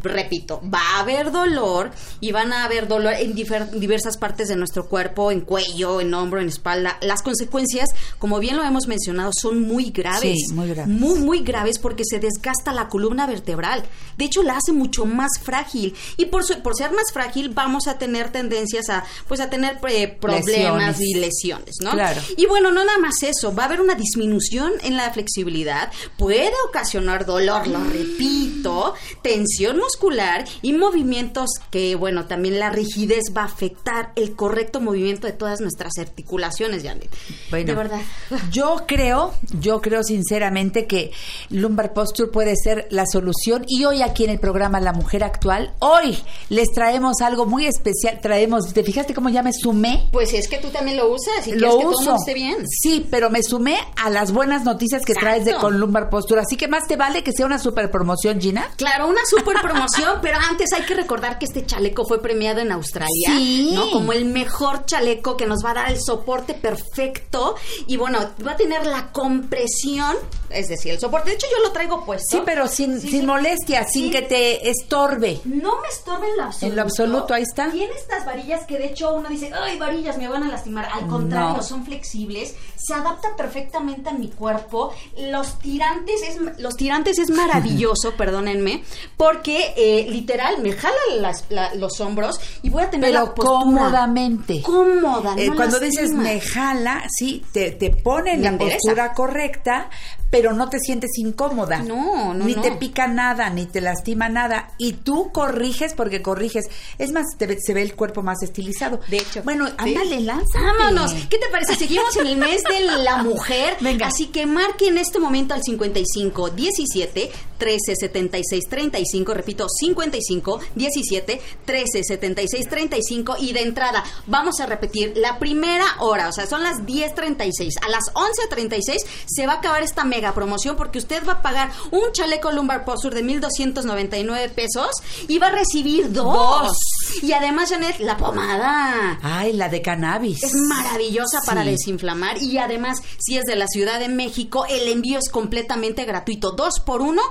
[SPEAKER 12] Repito, va a haber dolor y van a haber dolor en diversas partes de nuestro cuerpo, en cuello, en hombro, en espalda. Las consecuencias, como bien lo hemos mencionado, son muy graves.
[SPEAKER 5] Sí, muy graves.
[SPEAKER 12] Muy, muy graves porque se desgasta la columna vertebral. De hecho, la hace mucho más frágil. Y por, su- por ser más frágil, vamos a tener tendencias a, pues, a tener eh, problemas
[SPEAKER 5] Lesiones.
[SPEAKER 12] y lesiones, ¿no?
[SPEAKER 5] Claro.
[SPEAKER 12] Y bueno, no nada más eso, va a haber una disminución en la flexibilidad, puede ocasionar dolor, lo repito, tensión muscular y movimientos que, bueno, también la rigidez va a afectar el correcto movimiento de todas nuestras articulaciones, Janet.
[SPEAKER 5] Bueno,
[SPEAKER 12] de verdad.
[SPEAKER 5] Yo creo, yo creo sinceramente que lumbar posture puede ser la solución y hoy aquí en el programa La Mujer Actual, hoy les traemos algo muy especial, traemos, ¿te fijaste cómo ya me sumé?
[SPEAKER 12] Pues es que tú también lo usas y
[SPEAKER 5] lo
[SPEAKER 12] quieres que todo el mundo esté bien.
[SPEAKER 5] Sí, pero me sumé a las buenas noticias que traes de con lumbar posture, así que más te vale que sea una super promoción, Gina.
[SPEAKER 12] Claro, una super promoción, pero antes hay que recordar que este chaleco fue premiado en Australia,
[SPEAKER 5] Sí.
[SPEAKER 12] ¿no? Como el mejor chaleco que nos va a dar el soporte perfecto y bueno, va a tener la compresión, es decir, el soporte. De hecho, yo lo traigo puesto.
[SPEAKER 5] Sí, pero sin,
[SPEAKER 12] Sí,
[SPEAKER 5] sin
[SPEAKER 12] sí.
[SPEAKER 5] molestia, sin que te estorbe.
[SPEAKER 12] No me estorba en lo absoluto.
[SPEAKER 5] En lo absoluto, ahí está.
[SPEAKER 12] Tiene estas varillas que de hecho uno dice, ay, varillas, me van a lastimar. Al contrario,
[SPEAKER 5] No.
[SPEAKER 12] son flexibles, se adapta perfectamente a mi cuerpo. Los tirantes es, los tirantes es maravilloso, perdónenme, porque que eh, literal me jala las- la- los hombros y voy a tener
[SPEAKER 5] Pero
[SPEAKER 12] la postura
[SPEAKER 5] cómodamente.
[SPEAKER 12] cómoda.
[SPEAKER 5] Eh, cuando
[SPEAKER 12] lastima.
[SPEAKER 5] dices me jala, sí, te, te pone en
[SPEAKER 12] Me
[SPEAKER 5] la
[SPEAKER 12] endereza.
[SPEAKER 5] postura correcta, pero no te sientes incómoda.
[SPEAKER 12] No, no,
[SPEAKER 5] Ni
[SPEAKER 12] no.
[SPEAKER 5] te pica nada, ni te lastima nada. Y tú corriges porque corriges. Es más, te se ve el cuerpo más estilizado. De hecho. Bueno, ándale, lánzate.
[SPEAKER 12] Vámonos. ¿Qué te parece? Seguimos en el mes de la mujer.
[SPEAKER 5] Venga.
[SPEAKER 12] Así que marque en este momento al 55 17 13 76 35. Repito, 55 17 13 76 35. Y de entrada, vamos a repetir la primera hora. O sea, son las 10.36. A las 11.36 se va a acabar esta mega promoción porque usted va a pagar un chaleco lumbar posture de 1,299 pesos y va a recibir dos.
[SPEAKER 5] Dos.
[SPEAKER 12] Y además, Janet, la pomada.
[SPEAKER 5] Ay, la de cannabis.
[SPEAKER 12] Es maravillosa para desinflamar y además, si es de la Ciudad de México, el envío es completamente gratuito. Dos por uno,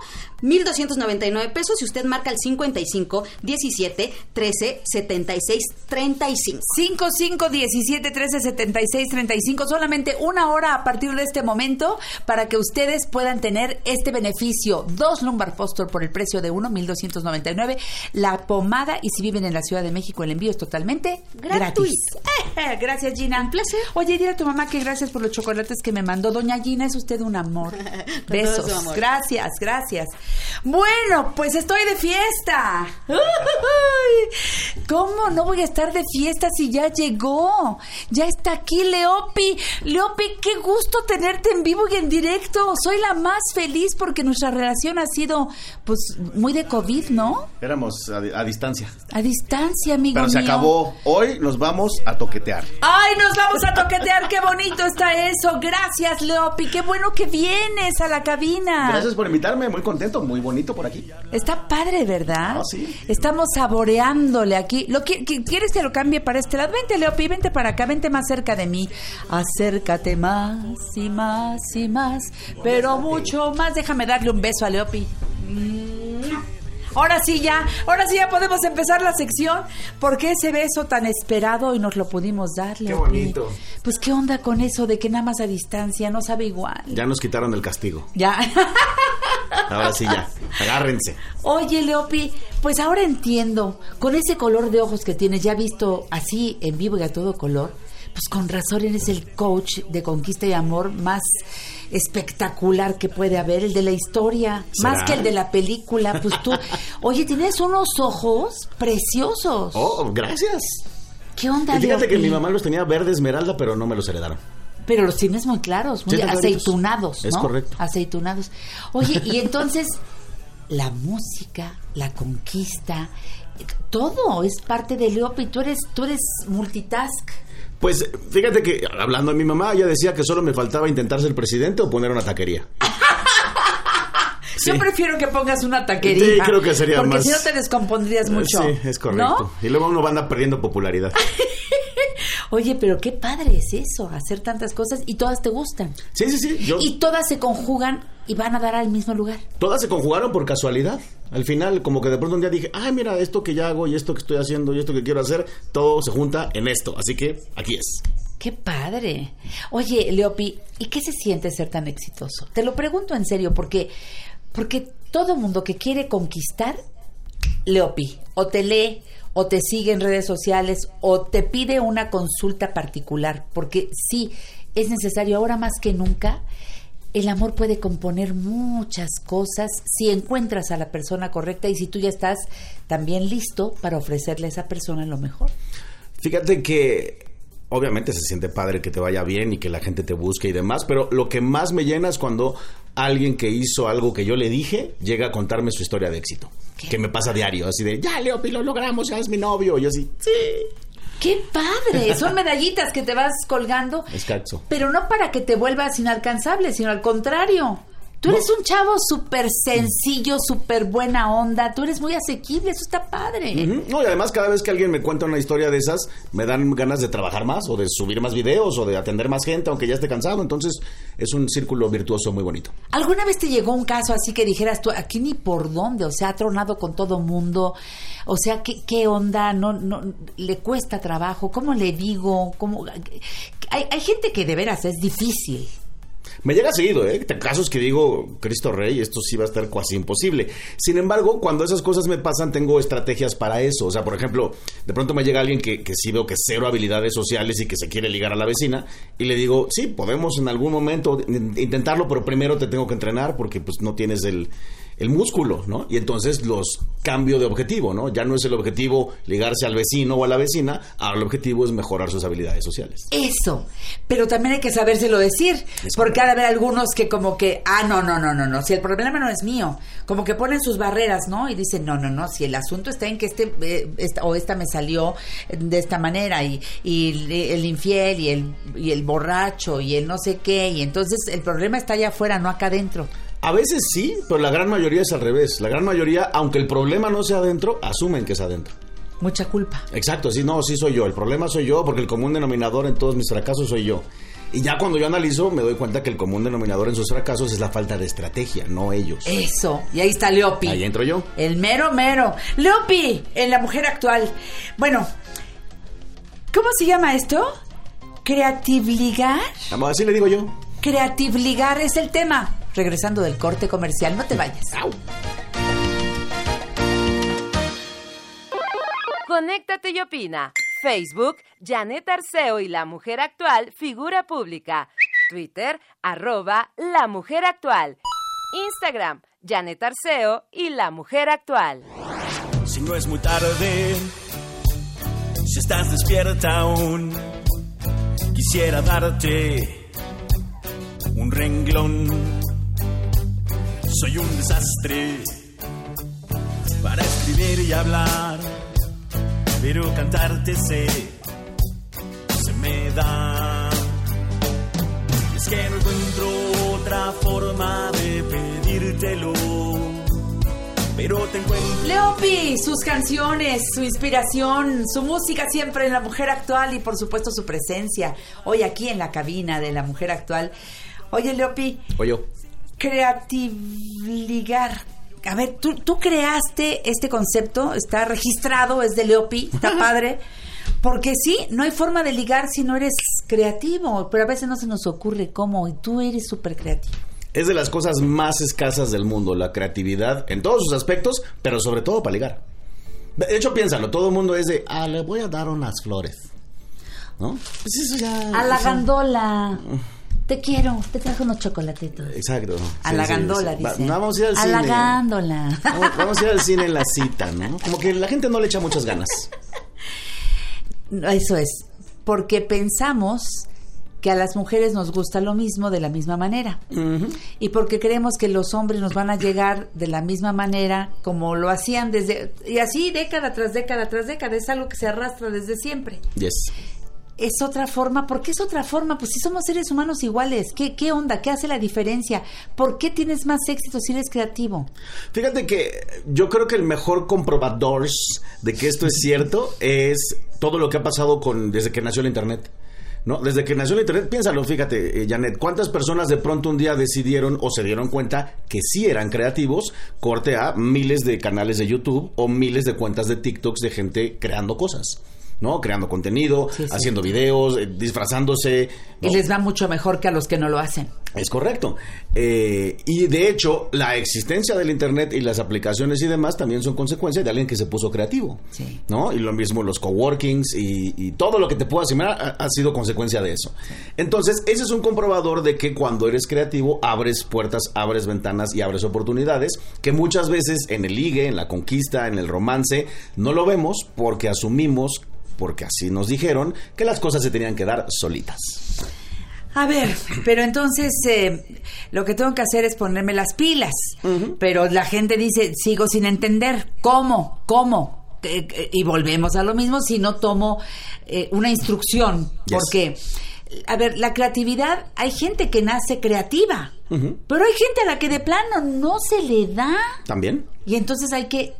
[SPEAKER 12] 1,299 pesos y usted marca el 55 17 13 76 35.
[SPEAKER 5] 55 17 13 76 35 solamente una hora a partir de este momento para que ustedes puedan tener este beneficio. Dos lumbar posture por el precio de uno 1299 la pomada y si viven en la Ciudad de México el envío es totalmente gratis. Gracias Gina. Un placer. Oye dile a tu mamá que gracias por los chocolates que me mandó. Doña Gina es usted un amor. Besos.
[SPEAKER 12] amor.
[SPEAKER 5] gracias gracias. Bueno pues estoy de fiesta. ¿Cómo no voy a estar de fiesta si ya llegó? Ya está aquí Leopi. Leopi, qué gusto tenerte en vivo y en directo. Soy la más feliz porque nuestra relación ha sido, pues, muy de COVID, ¿no?
[SPEAKER 13] Éramos a, a distancia.
[SPEAKER 5] A distancia, amigo
[SPEAKER 13] Pero se acabó. Hoy nos vamos a toquetear.
[SPEAKER 5] ¡Ay, nos vamos a toquetear! ¡Qué bonito está eso! Gracias, Leopi. Qué bueno que vienes a la cabina.
[SPEAKER 13] Gracias por invitarme. Muy contento, muy bonito por aquí.
[SPEAKER 5] Está padre, ¿verdad?
[SPEAKER 13] Ah, sí.
[SPEAKER 5] Estamos saboreándole aquí. ¿Lo qui- ¿Quieres que lo cambie para este lado? Vente, Leopi, vente para acá, vente más cerca de mí. Acércate más y más y más, pero mucho más. Déjame darle un beso a Leopi. Ahora sí ya, ahora sí ya podemos empezar la sección porque ese beso tan esperado y nos lo pudimos dar,
[SPEAKER 13] Qué bonito.
[SPEAKER 5] Pues qué onda con eso de que nada más a distancia no sabe igual.
[SPEAKER 13] Ya nos quitaron el castigo.
[SPEAKER 5] Ya.
[SPEAKER 13] Ahora sí ya. Agárrense.
[SPEAKER 5] Oye, Leopi, pues ahora entiendo, con ese color de ojos que tienes, ya visto así en vivo y a todo color, pues con razón eres el coach de conquista y amor más espectacular que puede haber, el de la historia,
[SPEAKER 13] ¿Será?
[SPEAKER 5] más que el de la película. Pues tú, oye, tienes unos ojos preciosos.
[SPEAKER 13] Oh, gracias.
[SPEAKER 5] ¿Qué onda,
[SPEAKER 13] Y fíjate que mi mamá los tenía verde esmeralda, pero no me los heredaron.
[SPEAKER 5] Pero los tienes muy claros, muy
[SPEAKER 13] Sí,
[SPEAKER 5] aceitunados, ¿no?
[SPEAKER 13] Es correcto.
[SPEAKER 5] Aceitunados. Oye, y entonces la música, la conquista, todo es parte de Leopi. Tú eres, tú eres multitask.
[SPEAKER 13] Pues fíjate que hablando de mi mamá, ella decía que solo me faltaba intentar ser presidente o poner una taquería.
[SPEAKER 5] Yo prefiero que pongas una taquería.
[SPEAKER 13] Sí, creo que sería
[SPEAKER 5] porque
[SPEAKER 13] más-
[SPEAKER 5] si no te descompondrías mucho.
[SPEAKER 13] Sí, es correcto.
[SPEAKER 5] ¿no?
[SPEAKER 13] Y luego uno va a andar perdiendo popularidad.
[SPEAKER 5] Oye, pero qué padre es eso, hacer tantas cosas y todas te gustan.
[SPEAKER 13] Sí, sí, sí. Yo,
[SPEAKER 5] Y todas se conjugan y van a dar al mismo lugar.
[SPEAKER 13] todas se conjugaron por casualidad. Al final, como que de pronto un día dije, ay, mira, esto que ya hago y esto que estoy haciendo y esto que quiero hacer, todo se junta en esto. Así que aquí es.
[SPEAKER 5] Qué padre. Oye, Leopi, ¿y qué se siente ser tan exitoso? Te lo pregunto en serio, porque, porque todo mundo que quiere conquistar, Leopi, o te lee, o te sigue en redes sociales, o te pide una consulta particular, porque sí, es necesario ahora más que nunca. El amor puede componer muchas cosas si encuentras a la persona correcta y si tú ya estás también listo para ofrecerle a esa persona lo mejor.
[SPEAKER 13] Fíjate que obviamente se siente padre que te vaya bien y que la gente te busque y demás, pero lo que más me llena es cuando alguien que hizo algo que yo le dije llega a contarme su historia de éxito. Que me pasa diario, así de, ya Leopi, lo logramos, ya es mi novio. Y yo así, sí.
[SPEAKER 5] ¡Qué padre! Son medallitas que te vas colgando,
[SPEAKER 13] Escaso.
[SPEAKER 5] pero no para que te vuelvas inalcanzable, sino al contrario. Tú eres un chavo súper sencillo, súper buena onda, tú eres muy asequible, eso está padre.
[SPEAKER 13] No, y además cada vez que alguien me cuenta una historia de esas, me dan ganas de trabajar más o de subir más videos o de atender más gente aunque ya esté cansado. Entonces es un círculo virtuoso muy bonito.
[SPEAKER 5] ¿Alguna vez te llegó un caso así que dijeras tú, aquí ni por dónde? O sea, ha tronado con todo mundo. O sea, ¿qué, qué onda? No, no, le cuesta trabajo. ¿Cómo le digo? ¿Cómo? Hay, hay gente que de veras es difícil.
[SPEAKER 13] Me llega seguido, ¿eh? Casos que digo, Cristo Rey, esto sí va a estar casi imposible. Sin embargo, cuando esas cosas me pasan, tengo estrategias para eso. O sea, por ejemplo, de pronto me llega alguien que, sí veo que cero habilidades sociales y que se quiere ligar a la vecina, y le digo, sí, podemos en algún momento in- intentarlo, pero primero te tengo que entrenar porque pues no tienes el, el músculo, ¿no? Y entonces los cambio de objetivo, ¿no? Ya no es el objetivo ligarse al vecino o a la vecina, ahora el objetivo es mejorar sus habilidades sociales.
[SPEAKER 5] Eso, pero también hay que sabérselo decir, porque ha de haber algunos que como que, ah, no, no, no, no, no, si el problema no es mío, como que ponen sus barreras, ¿no? Y dicen, no, no, no, si el asunto está en que este, eh, esta, o esta me salió de esta manera, y, y el infiel, y el, y el borracho, y el no sé qué, y entonces el problema está allá afuera, no acá adentro.
[SPEAKER 13] A veces sí, pero la gran mayoría es al revés. La gran mayoría, aunque el problema no sea adentro, asumen que es adentro.
[SPEAKER 5] Mucha culpa.
[SPEAKER 13] Exacto, sí, no, sí soy yo. El problema soy yo porque el común denominador en todos mis fracasos soy yo. Y ya cuando yo analizo me doy cuenta que el común denominador en sus fracasos es la falta de estrategia, no ellos.
[SPEAKER 5] Eso, y ahí está Leopi.
[SPEAKER 13] Ahí entro yo.
[SPEAKER 5] El mero mero. Leopi, en la mujer actual. Bueno, ¿cómo se llama esto? ¿Creativligar?
[SPEAKER 13] Vamos, así le digo yo.
[SPEAKER 5] Creativligar es el tema. Regresando del corte comercial, no te vayas.
[SPEAKER 2] Conéctate y opina. Facebook, Janet Arceo y la mujer actual, figura pública. Twitter, arroba la mujer actual. Instagram, Janet Arceo y la mujer actual.
[SPEAKER 14] Si no es muy tarde, si estás despierta aún, quisiera darte un renglón. Soy un desastre para escribir y hablar, pero cantarte sé, se me da. Es que no encuentro otra forma de pedírtelo, pero te encuentro.
[SPEAKER 5] Leopi, sus canciones, su inspiración, su música siempre en la mujer actual y por supuesto su presencia hoy aquí en la cabina de la mujer actual. Oye, Leopi,
[SPEAKER 13] O yo.
[SPEAKER 5] Creativligar. A ver, ¿tú, tú creaste este concepto, está registrado, es de Leopi, está padre. Porque sí, no hay forma de ligar si no eres creativo, pero a veces no se nos ocurre cómo, y tú eres súper creativo.
[SPEAKER 13] Es de las cosas más escasas del mundo, la creatividad en todos sus aspectos, pero sobre todo para ligar. De hecho, piénsalo, todo el mundo es de, ah, le voy a dar unas flores. ¿No? Pues eso ya...
[SPEAKER 5] A la
[SPEAKER 13] eso-
[SPEAKER 5] gandola. Te quiero, te trajo unos chocolatitos.
[SPEAKER 13] Exacto.
[SPEAKER 5] A
[SPEAKER 13] Sí,
[SPEAKER 5] la
[SPEAKER 13] sí,
[SPEAKER 5] gandola,
[SPEAKER 13] sí. Va-
[SPEAKER 5] dice.
[SPEAKER 13] vamos a ir al
[SPEAKER 5] a
[SPEAKER 13] cine.
[SPEAKER 5] la gándola.
[SPEAKER 13] Vamos, vamos a ir al cine en la cita, ¿no? Como que la gente no le echa muchas ganas.
[SPEAKER 5] Eso es, porque pensamos que a las mujeres nos gusta lo mismo de la misma manera. Y porque creemos que los hombres nos van a llegar de la misma manera como lo hacían desde... Y así década tras década tras década. Es algo que se arrastra desde siempre.
[SPEAKER 13] Yes.
[SPEAKER 5] Es otra forma. ¿Por qué es otra forma? Pues si somos seres humanos iguales. ¿Qué, qué onda? ¿Qué hace la diferencia? ¿Por qué tienes más éxito si eres creativo?
[SPEAKER 13] Fíjate que yo creo que el mejor comprobador de que esto es cierto es todo lo que ha pasado con desde que nació el internet. ¿No? Desde que nació el internet, piénsalo, fíjate, eh, Janet, ¿cuántas personas de pronto un día decidieron o se dieron cuenta que sí eran creativos? Corte a miles de canales de YouTube o miles de cuentas de TikToks de gente creando cosas, ¿no? Creando contenido,
[SPEAKER 5] Sí, sí.
[SPEAKER 13] haciendo videos, eh, disfrazándose. ¿no?
[SPEAKER 5] Y les va mucho mejor que a los que no lo hacen.
[SPEAKER 13] Es correcto. Eh, y de hecho, la existencia del Internet y las aplicaciones y demás también son consecuencia de alguien que se puso creativo. ¿No? Y lo mismo los coworkings y, y todo lo que te puedo asimilar ha, ha sido consecuencia de eso. Entonces, ese es un comprobador de que cuando eres creativo abres puertas, abres ventanas y abres oportunidades que muchas veces en el ligue, en la conquista, en el romance, no lo vemos porque asumimos, porque así nos dijeron, que las cosas se tenían que dar solitas.
[SPEAKER 5] A ver, pero entonces eh, lo que tengo que hacer es ponerme las pilas. Pero la gente dice, sigo sin entender. ¿Cómo? ¿Cómo? Eh, eh, y volvemos a lo mismo si no tomo una instrucción.
[SPEAKER 13] Yes.
[SPEAKER 5] Porque, a ver, la creatividad, hay gente que nace creativa, pero hay gente a la que de plano no se le da.
[SPEAKER 13] También.
[SPEAKER 5] Y entonces hay que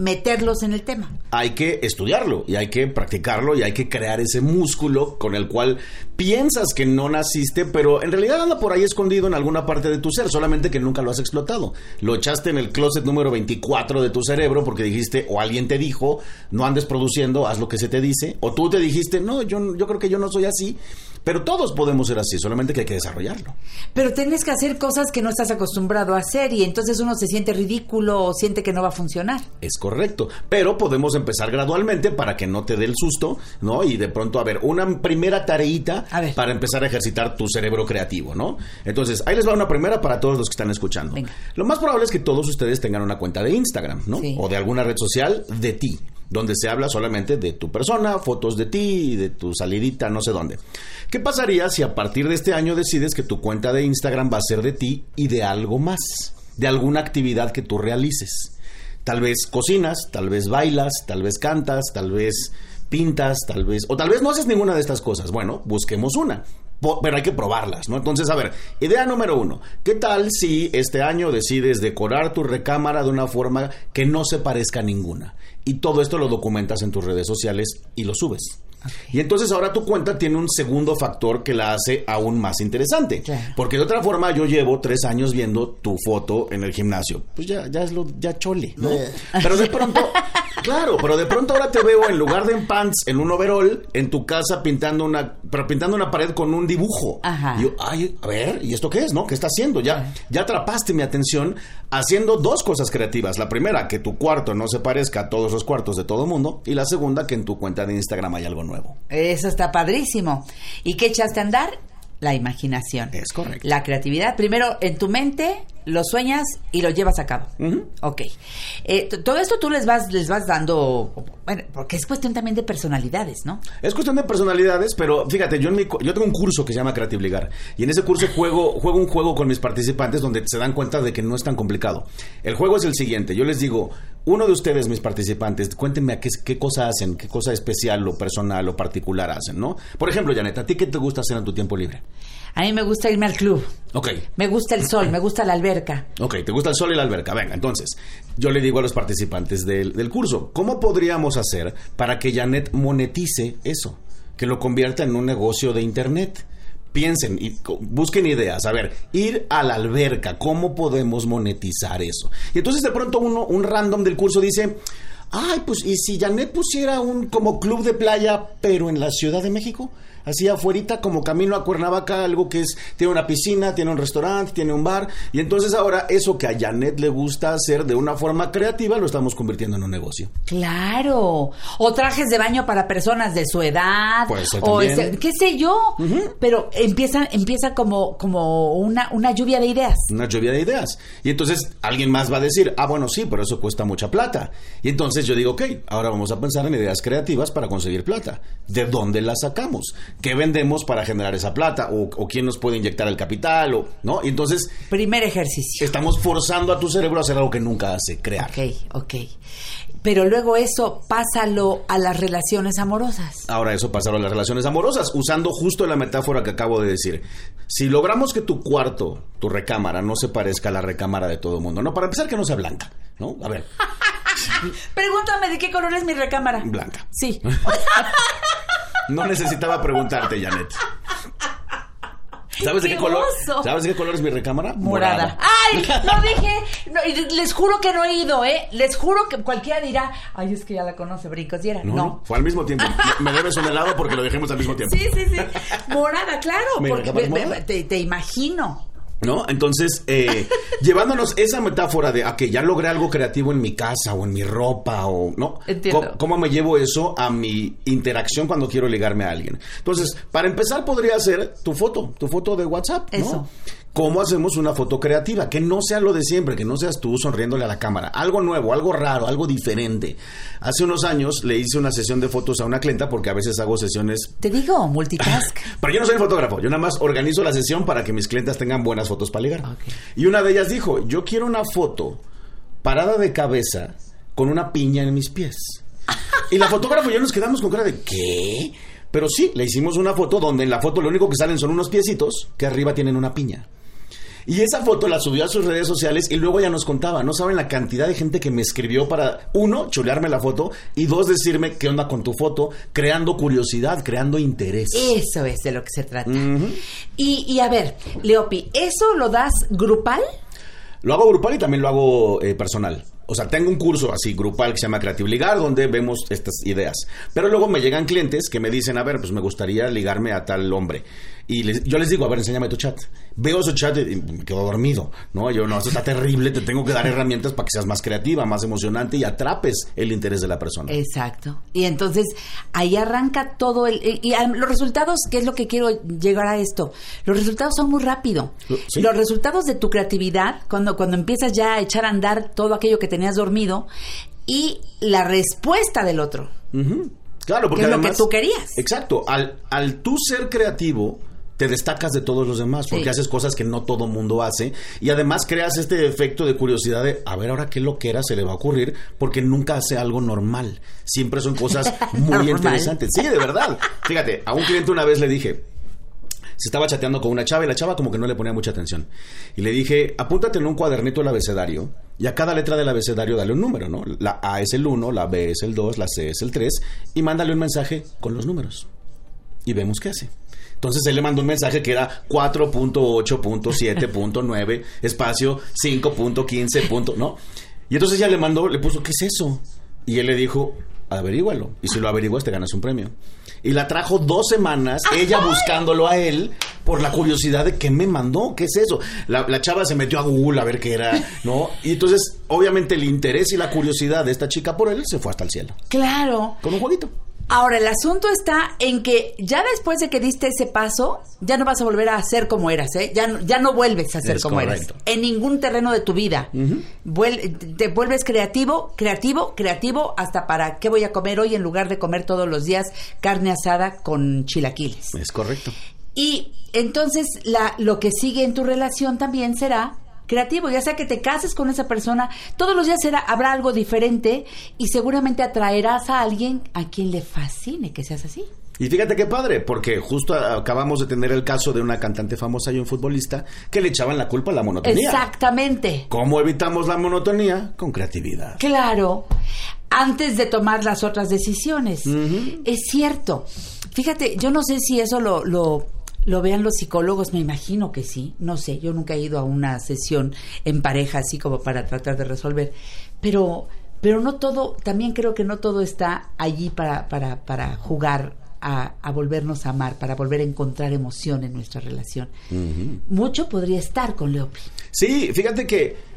[SPEAKER 5] meterlos en el tema.
[SPEAKER 13] hay que estudiarlo y hay que practicarlo y hay que crear ese músculo con el cual piensas que no naciste, pero en realidad anda por ahí escondido en alguna parte de tu ser, solamente que nunca lo has explotado. Lo echaste en el closet número 24 de tu cerebro porque dijiste o alguien te dijo, no andes produciendo, haz lo que se te dice, o tú te dijiste, no, yo, yo creo que yo no soy así, Pero todos podemos ser así, solamente que hay que desarrollarlo.
[SPEAKER 5] Pero tienes que hacer cosas que no estás acostumbrado a hacer y entonces uno se siente ridículo o siente que no va a funcionar.
[SPEAKER 13] Es correcto, pero podemos empezar gradualmente para que no te dé el susto, ¿no? Y de pronto, a ver, una primera tareita para empezar a ejercitar tu cerebro creativo, ¿no? Entonces, ahí les va una primera para todos los que están escuchando. Lo más probable es que todos ustedes tengan una cuenta de Instagram, ¿no? O de alguna red social de ti, donde se habla solamente de tu persona, fotos de ti, de tu salidita, no sé dónde. ¿Qué pasaría si a partir de este año decides que tu cuenta de Instagram va a ser de ti y de algo más? De alguna actividad que tú realices. Tal vez cocinas, tal vez bailas, tal vez cantas, tal vez pintas, tal vez, o tal vez no haces ninguna de estas cosas. Bueno, busquemos una. Pero hay que probarlas, ¿no? Entonces, a ver, idea número uno. ¿Qué tal si este año decides decorar tu recámara de una forma que no se parezca a ninguna? Y todo esto lo documentas en tus redes sociales y lo subes. Y entonces ahora tu cuenta tiene un segundo factor que la hace aún más interesante. Porque de otra forma yo llevo tres años viendo tu foto en el gimnasio. Pues ya, ya es lo, ya chole, ¿no? Pero de pronto, claro, pero de pronto ahora te veo en lugar de en pants, en un overall, en tu casa pintando una, pero pintando una pared con un dibujo.
[SPEAKER 5] Ajá.
[SPEAKER 13] Y yo, ay, a ver, ¿y esto qué es, no? ¿Qué está haciendo? Ya, ya atrapaste mi atención haciendo dos cosas creativas. La primera, que tu cuarto no se parezca a todos los cuartos de todo el mundo. Y la segunda, que en tu cuenta de Instagram hay algo nuevo.
[SPEAKER 5] Eso está padrísimo. ¿Y qué echaste a andar? La imaginación.
[SPEAKER 13] Es correcto.
[SPEAKER 5] La creatividad. Primero, en tu mente lo sueñas y lo llevas a cabo. Ok. Eh, todo esto tú les vas, les vas dando, bueno, porque es cuestión también de personalidades, ¿no?
[SPEAKER 13] Es cuestión de personalidades, pero fíjate, yo, en mi yo tengo un curso que se llama Creative Ligar y en ese curso juego, juego un juego con mis participantes donde se dan cuenta de que no es tan complicado. El juego es el siguiente, yo les digo, uno de ustedes, mis participantes, cuéntenme a qué, qué cosa hacen, qué cosa especial o personal o particular hacen, ¿no? Por ejemplo, Janet, ¿a ti qué te gusta hacer en tu tiempo libre?
[SPEAKER 5] A mí me gusta irme al club.
[SPEAKER 13] Ok,
[SPEAKER 5] Me gusta el sol, me gusta la alberca.
[SPEAKER 13] Ok, te gusta el sol y la alberca. Venga, entonces, yo le digo a los participantes del, del curso, ¿cómo podríamos hacer para que Janet monetice eso? Que lo convierta en un negocio de Internet. Piensen y busquen ideas. A ver, ir a la alberca, ¿cómo podemos monetizar eso? Y entonces de pronto uno, un random del curso dice, ay, pues, ¿y si Janet pusiera un como club de playa, pero en la Ciudad de México? Así afuerita, como camino a Cuernavaca, algo que es, tiene una piscina, tiene un restaurante, tiene un bar. Y entonces ahora eso que a Janet le gusta hacer de una forma creativa, lo estamos convirtiendo en un negocio.
[SPEAKER 5] Claro. O trajes de baño para personas de su edad.
[SPEAKER 13] Puede ser
[SPEAKER 5] o ese- qué sé yo. Pero empieza, empieza como, como una, una lluvia de ideas.
[SPEAKER 13] Una lluvia de ideas. Y entonces alguien más va a decir, ah, bueno, sí, pero eso cuesta mucha plata. Y entonces yo digo, ok, ahora vamos a pensar en ideas creativas para conseguir plata. ¿De dónde la sacamos? ¿Qué vendemos para generar esa plata? ¿O, o quién nos puede inyectar el capital? O, ¿No? Y entonces...
[SPEAKER 5] Primer ejercicio.
[SPEAKER 13] Estamos forzando a tu cerebro a hacer algo que nunca hace, crear.
[SPEAKER 5] Ok, ok. Pero luego eso pásalo a las relaciones amorosas.
[SPEAKER 13] Ahora eso pasa a las relaciones amorosas, usando justo la metáfora que acabo de decir. Si logramos que tu cuarto, tu recámara, no se parezca a la recámara de todo el mundo, no, para empezar que no sea blanca, ¿no? A ver,
[SPEAKER 5] Pregúntame de qué color es mi recámara.
[SPEAKER 13] blanca.
[SPEAKER 5] Sí.
[SPEAKER 13] No necesitaba preguntarte, Janet. ¿Sabes de
[SPEAKER 5] ¡Qué
[SPEAKER 13] qué color? ¿Sabes de qué color es mi recámara?
[SPEAKER 5] Morada. ¡Ay! No dije. no, les juro que no he ido, ¿eh? Les juro que cualquiera dirá, ay, es que ya la conoce, brincos. Y era.
[SPEAKER 13] No,
[SPEAKER 5] No.
[SPEAKER 13] fue al mismo tiempo. Me me debes un helado porque lo dejemos al mismo tiempo.
[SPEAKER 5] Sí, sí, sí. Morada, claro. Porque ve-
[SPEAKER 13] morada.
[SPEAKER 5] te, te imagino.
[SPEAKER 13] ¿No? Entonces, eh, llevándonos esa metáfora de a que ya logré algo creativo en mi casa o en mi ropa o, ¿no?
[SPEAKER 5] Entiendo.
[SPEAKER 13] ¿Cómo, cómo me llevo eso a mi interacción cuando quiero ligarme a alguien? Entonces, para empezar podría ser tu foto, tu foto de WhatsApp, ¿no?
[SPEAKER 5] Eso.
[SPEAKER 13] ¿Cómo hacemos una foto creativa? Que no sea lo de siempre, que no seas tú sonriéndole a la cámara. Algo nuevo, algo raro, algo diferente. Hace unos años le hice una sesión de fotos a una clienta porque a veces hago sesiones
[SPEAKER 5] Te digo, multitask.
[SPEAKER 13] pero yo no soy fotógrafo, yo nada más organizo la sesión para que mis clientes tengan buenas fotos para ligar. Y una de ellas dijo, yo quiero una foto parada de cabeza con una piña en mis pies. Y la fotógrafa y yo nos quedamos con cara de, ¿qué? Pero sí, le hicimos una foto donde en la foto lo único que salen son unos piecitos que arriba tienen una piña. Y esa foto la subió a sus redes sociales y luego ya nos contaba, no saben la cantidad de gente que me escribió para, uno, chulearme la foto y dos, decirme qué onda con tu foto, creando curiosidad, creando interés.
[SPEAKER 5] Eso es de lo que se trata. y, y a ver, Leopi, ¿eso lo das grupal?
[SPEAKER 13] Lo hago grupal y también lo hago eh, personal. O sea, tengo un curso así grupal que se llama Creative Ligar, donde vemos estas ideas. Pero luego me llegan clientes que me dicen, a ver, pues me gustaría ligarme a tal hombre. Y les- yo les digo, a ver, enséñame tu chat. Veo su chat y me quedo dormido, ¿no? Yo, no, esto está terrible, te tengo que dar herramientas para que seas más creativa, más emocionante y atrapes el interés de la persona.
[SPEAKER 5] Exacto. Y entonces ahí arranca todo el... Y, y, los resultados, ¿qué es lo que quiero llegar a esto? Los resultados son muy rápido.
[SPEAKER 13] Sí.
[SPEAKER 5] Los resultados de tu creatividad, cuando, cuando empiezas ya a echar a andar todo aquello que tenías dormido, y la respuesta del otro.
[SPEAKER 13] Claro, porque
[SPEAKER 5] Que es lo que
[SPEAKER 13] además-
[SPEAKER 5] tú querías.
[SPEAKER 13] Exacto. Al, al tú ser creativo, te destacas de todos los demás porque
[SPEAKER 5] Sí.
[SPEAKER 13] haces cosas que no todo mundo hace y además creas este efecto de curiosidad de a ver ahora qué loquera se le va a ocurrir porque nunca hace algo normal. Siempre son cosas muy interesantes. Sí, de verdad. Fíjate, a un cliente una vez le dije, se estaba chateando con una chava y la chava como que no le ponía mucha atención. Y le dije, apúntate en un cuadernito el abecedario y a cada letra del abecedario dale un número, ¿no? La A es el 1, la B es el 2, la C es el 3 y mándale un mensaje con los números. Y vemos qué hace. Entonces él le mandó un mensaje que era 4.8.7.9 espacio 5.15. punto, ¿no? Y entonces ella le mandó, le puso, ¿qué es eso? Y él le dijo, averígualo. Y si lo averiguas te ganas un premio. Y la trajo dos semanas, ella buscándolo a él por la curiosidad de qué me mandó, qué es eso. La, la chava se metió a Google a ver qué era, ¿no? Y entonces, obviamente, el interés y la curiosidad de esta chica por él se fue hasta el cielo.
[SPEAKER 5] Claro.
[SPEAKER 13] Con un jueguito.
[SPEAKER 5] Ahora, el asunto está en que ya después de que diste ese paso, ya no vas a volver a ser como eras, ¿eh? Ya, no- ya no vuelves a ser
[SPEAKER 13] Es
[SPEAKER 5] como
[SPEAKER 13] correcto.
[SPEAKER 5] eras. En ningún terreno de tu vida. Vuel- te vuelves creativo, creativo, creativo, hasta para qué voy a comer hoy en lugar de comer todos los días carne asada con chilaquiles.
[SPEAKER 13] Es correcto.
[SPEAKER 5] Y entonces la, lo que sigue en tu relación también será creativo, ya sea que te cases con esa persona, todos los días será, habrá algo diferente y seguramente atraerás a alguien a quien le fascine que seas así.
[SPEAKER 13] Y fíjate qué padre, porque justo acabamos de tener el caso de una cantante famosa y un futbolista que le echaban la culpa a la monotonía.
[SPEAKER 5] Exactamente.
[SPEAKER 13] ¿Cómo evitamos la monotonía? Con creatividad.
[SPEAKER 5] Claro, antes de tomar las otras decisiones. Es cierto. Fíjate, yo no sé si eso lo, lo, lo vean los psicólogos, me imagino que sí. No sé, yo nunca he ido a una sesión en pareja así como para tratar de resolver. Pero, pero no todo, también creo que no todo está allí para, para, para jugar a, a volvernos a amar, para volver a encontrar emoción en nuestra relación. Mucho podría estar con Leopi.
[SPEAKER 13] Sí, fíjate que.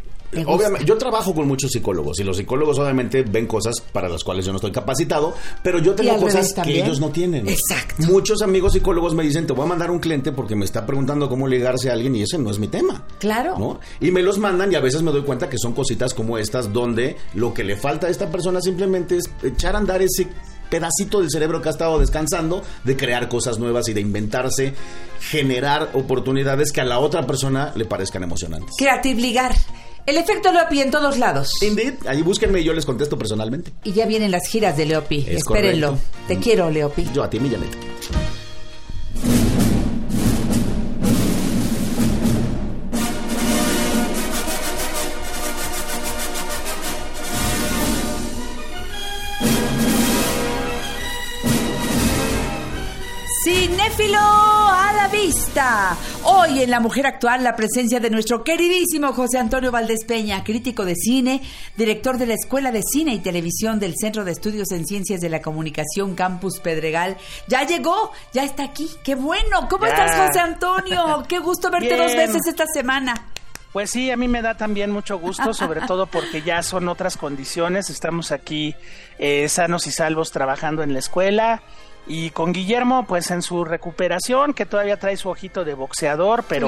[SPEAKER 13] Obviamente, yo trabajo con muchos psicólogos y los psicólogos obviamente ven cosas para las cuales yo no estoy capacitado, pero yo tengo cosas que ellos no tienen.
[SPEAKER 5] Exacto.
[SPEAKER 13] Muchos amigos psicólogos me dicen, te voy a mandar un cliente porque me está preguntando cómo ligarse a alguien y ese no es mi tema.
[SPEAKER 5] Claro.
[SPEAKER 13] ¿no? Y me los mandan y a veces me doy cuenta que son cositas como estas donde lo que le falta a esta persona simplemente es echar a andar ese pedacito del cerebro que ha estado descansando de crear cosas nuevas y de inventarse, generar oportunidades que a la otra persona le parezcan emocionantes.
[SPEAKER 5] Creative Ligar. El efecto Leopi en todos lados.
[SPEAKER 13] Indeed, ahí búsquenme y yo les contesto personalmente.
[SPEAKER 5] Y ya vienen las giras de Leopi.
[SPEAKER 13] Es
[SPEAKER 5] Espérenlo.
[SPEAKER 13] correcto.
[SPEAKER 5] Te quiero, Leopi.
[SPEAKER 13] Yo a ti, Millanet.
[SPEAKER 5] Cinéfilo a la vista. Hoy en La Mujer Actual la presencia de nuestro queridísimo José Antonio Valdés Peña, crítico de cine, director de la Escuela de Cine y Televisión del Centro de Estudios en Ciencias de la Comunicación Campus Pedregal. Ya llegó, ya está aquí. Qué bueno. ¿Cómo
[SPEAKER 15] Ya.
[SPEAKER 5] estás, José Antonio? Qué gusto verte
[SPEAKER 15] Bien.
[SPEAKER 5] dos veces esta semana.
[SPEAKER 15] Pues sí, a mí me da también mucho gusto, sobre todo porque ya son otras condiciones. Estamos aquí eh, sanos y salvos trabajando en la escuela. Y con Guillermo, pues en su recuperación, que todavía trae su ojito de boxeador, pero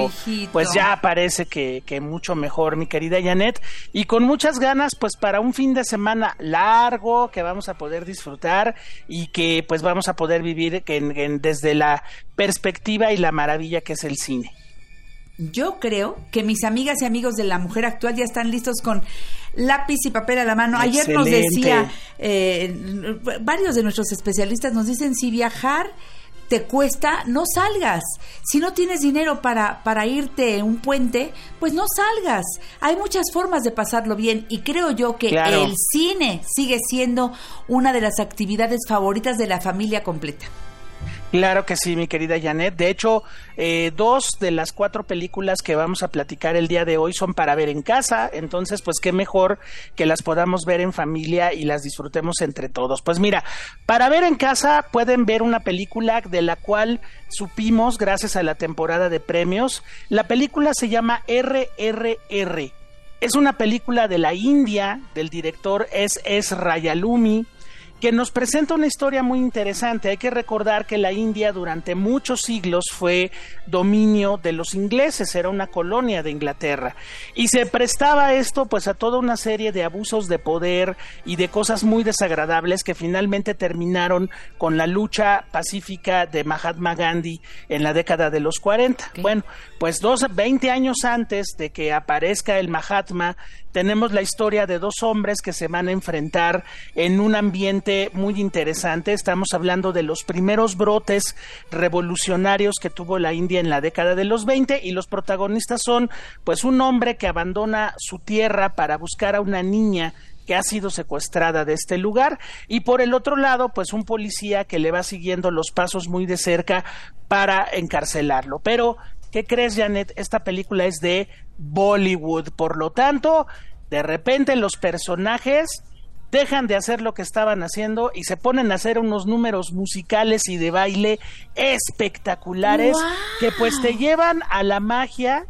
[SPEAKER 15] pues ya parece que, que mucho mejor, mi querida Janet. Y con muchas ganas, pues para un fin de semana largo que vamos a poder disfrutar y que pues vamos a poder vivir en- en- desde la perspectiva y la maravilla que es el cine.
[SPEAKER 5] Yo creo que mis amigas y amigos de la mujer actual ya están listos con lápiz y papel a la mano. Ayer nos decía, eh, varios de nuestros especialistas nos dicen, si viajar te cuesta, no salgas. Si no tienes dinero para, para irte un puente, pues no salgas. Hay muchas formas de pasarlo bien y creo yo que
[SPEAKER 15] Claro.
[SPEAKER 5] el cine sigue siendo una de las actividades favoritas de la familia completa.
[SPEAKER 15] Claro que sí, mi querida Janet. De hecho, eh, dos de las cuatro películas que vamos a platicar el día de hoy son para ver en casa. Entonces, pues qué mejor que las podamos ver en familia y las disfrutemos entre todos. Pues mira, para ver en casa pueden ver una película de la cual supimos gracias a la temporada de premios. La película se llama RRR. Es una película de la India, del director S. S. Rayalumi que nos presenta una historia muy interesante. Hay que recordar que la India durante muchos siglos fue dominio de los ingleses, era una colonia de Inglaterra. Y se prestaba esto pues a toda una serie de abusos de poder y de cosas muy desagradables que finalmente terminaron con la lucha pacífica de Mahatma Gandhi en la década de los 40. Bueno, pues dos, 20 años antes de que aparezca el Mahatma, tenemos la historia de dos hombres que se van a enfrentar en un ambiente muy interesante. Estamos hablando de los primeros brotes revolucionarios que tuvo la India en la década de los 20 y los protagonistas son pues un hombre que abandona su tierra para buscar a una niña que ha sido secuestrada de este lugar y por el otro lado pues un policía que le va siguiendo los pasos muy de cerca para encarcelarlo. Pero ¿qué crees Janet? Esta película es de Bollywood. Por lo tanto, de repente los personajes dejan de hacer lo que estaban haciendo y se ponen a hacer unos números musicales y de baile espectaculares que pues te llevan a la magia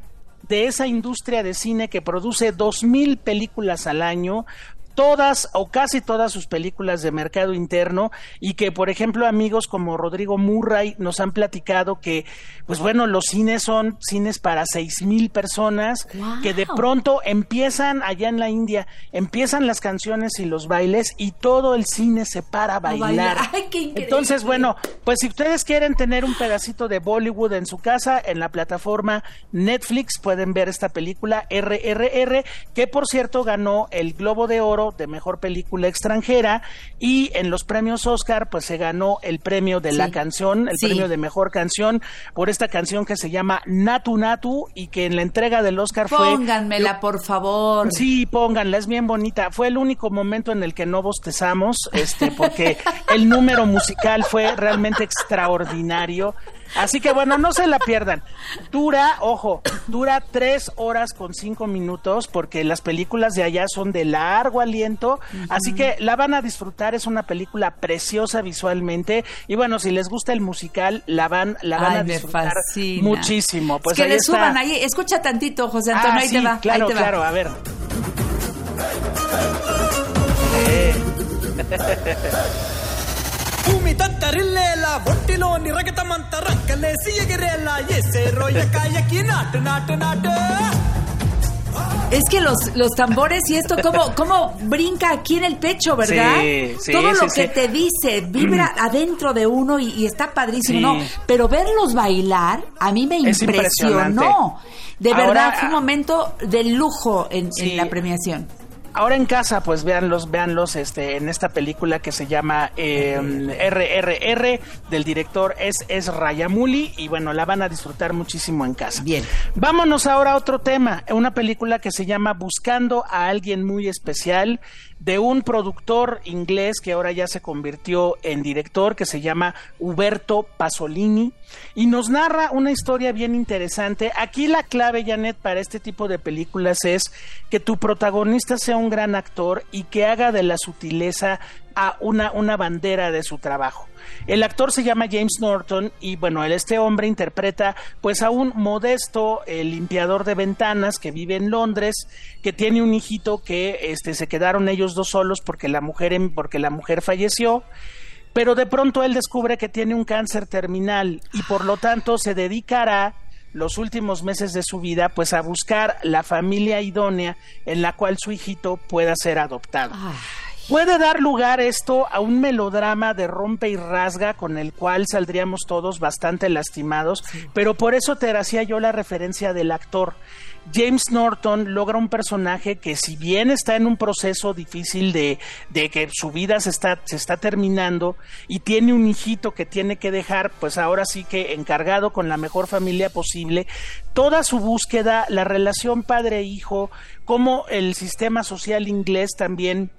[SPEAKER 15] de esa industria de cine que produce dos mil películas al año, todas o casi todas sus películas de mercado interno y que por ejemplo amigos como Rodrigo Murray nos han platicado que pues bueno los cines son cines para seis mil personas que de pronto empiezan allá en la India empiezan las canciones y los bailes y todo el cine se para a bailar. entonces bueno pues si ustedes quieren tener un pedacito de Bollywood en su casa en la plataforma Netflix pueden ver esta película RRR que por cierto ganó el Globo de Oro de mejor película extranjera y en los premios Oscar pues se ganó el premio de la canción, el premio de mejor canción por esta canción que se llama Natu Natu y que en la entrega del Oscar fue
[SPEAKER 5] Pónganmela, por favor.
[SPEAKER 15] Sí, pónganla, es bien bonita. Fue el único momento en el que no bostezamos, este, porque el número musical fue realmente extraordinario. Así que bueno, no se la pierdan. Dura, ojo, dura tres horas con cinco minutos porque las películas de allá son de largo aliento. Así que la van a disfrutar. Es una película preciosa visualmente. Y bueno, si les gusta el musical, la van, la van
[SPEAKER 5] Ay,
[SPEAKER 15] a disfrutar muchísimo. Pues
[SPEAKER 5] es que le
[SPEAKER 15] está.
[SPEAKER 5] suban ahí. Escucha tantito, José Antonio,
[SPEAKER 15] Ah,
[SPEAKER 5] ahí
[SPEAKER 15] sí,
[SPEAKER 5] te va.
[SPEAKER 15] Claro,
[SPEAKER 5] ahí te va.
[SPEAKER 15] claro, a ver. Eh.
[SPEAKER 11] భూమి తత్తరిల్లేలా ఒంటిలోని రగతమంత రంకలేసి ఎగిరేలా ఎసే రోయకాయకి నాటు నాటు నాటు
[SPEAKER 5] Es que los, los tambores y esto, ¿cómo, cómo brinca aquí en el pecho, verdad?
[SPEAKER 15] Sí, sí,
[SPEAKER 5] Todo lo
[SPEAKER 15] sí,
[SPEAKER 5] que
[SPEAKER 15] sí.
[SPEAKER 5] te dice vibra adentro de uno y, y está padrísimo,
[SPEAKER 15] Sí.
[SPEAKER 5] ¿no? Pero verlos bailar, a mí me
[SPEAKER 15] Es
[SPEAKER 5] impresionó.
[SPEAKER 15] impresionante.
[SPEAKER 5] De
[SPEAKER 15] Ahora,
[SPEAKER 5] verdad, fue un momento de lujo en, en
[SPEAKER 15] Sí.
[SPEAKER 5] la premiación.
[SPEAKER 15] Ahora en casa, pues véanlos, véanlos este, en esta película que se llama eh, RRR del director es, es Rayamuli y bueno, la van a disfrutar muchísimo en casa.
[SPEAKER 5] Bien.
[SPEAKER 15] Vámonos ahora a otro tema, una película que se llama Buscando a alguien muy especial de un productor inglés que ahora ya se convirtió en director que se llama Huberto Pasolini y nos narra una historia bien interesante. Aquí la clave, Janet, para este tipo de películas es que tu protagonista sea un gran actor y que haga de la sutileza a una, una bandera de su trabajo. El actor se llama James Norton y bueno, este hombre interpreta pues a un modesto eh, limpiador de ventanas que vive en Londres, que tiene un hijito que este, se quedaron ellos dos solos porque la mujer, em- porque la mujer falleció. Pero de pronto él descubre que tiene un cáncer terminal y por lo tanto se dedicará los últimos meses de su vida pues a buscar la familia idónea en la cual su hijito pueda ser adoptado. Puede dar lugar esto a un melodrama de rompe y rasga con el cual saldríamos todos bastante lastimados, pero por eso te hacía yo la referencia del actor. James Norton logra un personaje que si bien está en un proceso difícil de, de que su vida se está, se está terminando y tiene un hijito que tiene que dejar, pues ahora sí que encargado con la mejor familia posible, toda su búsqueda, la relación padre-hijo, como el sistema social inglés también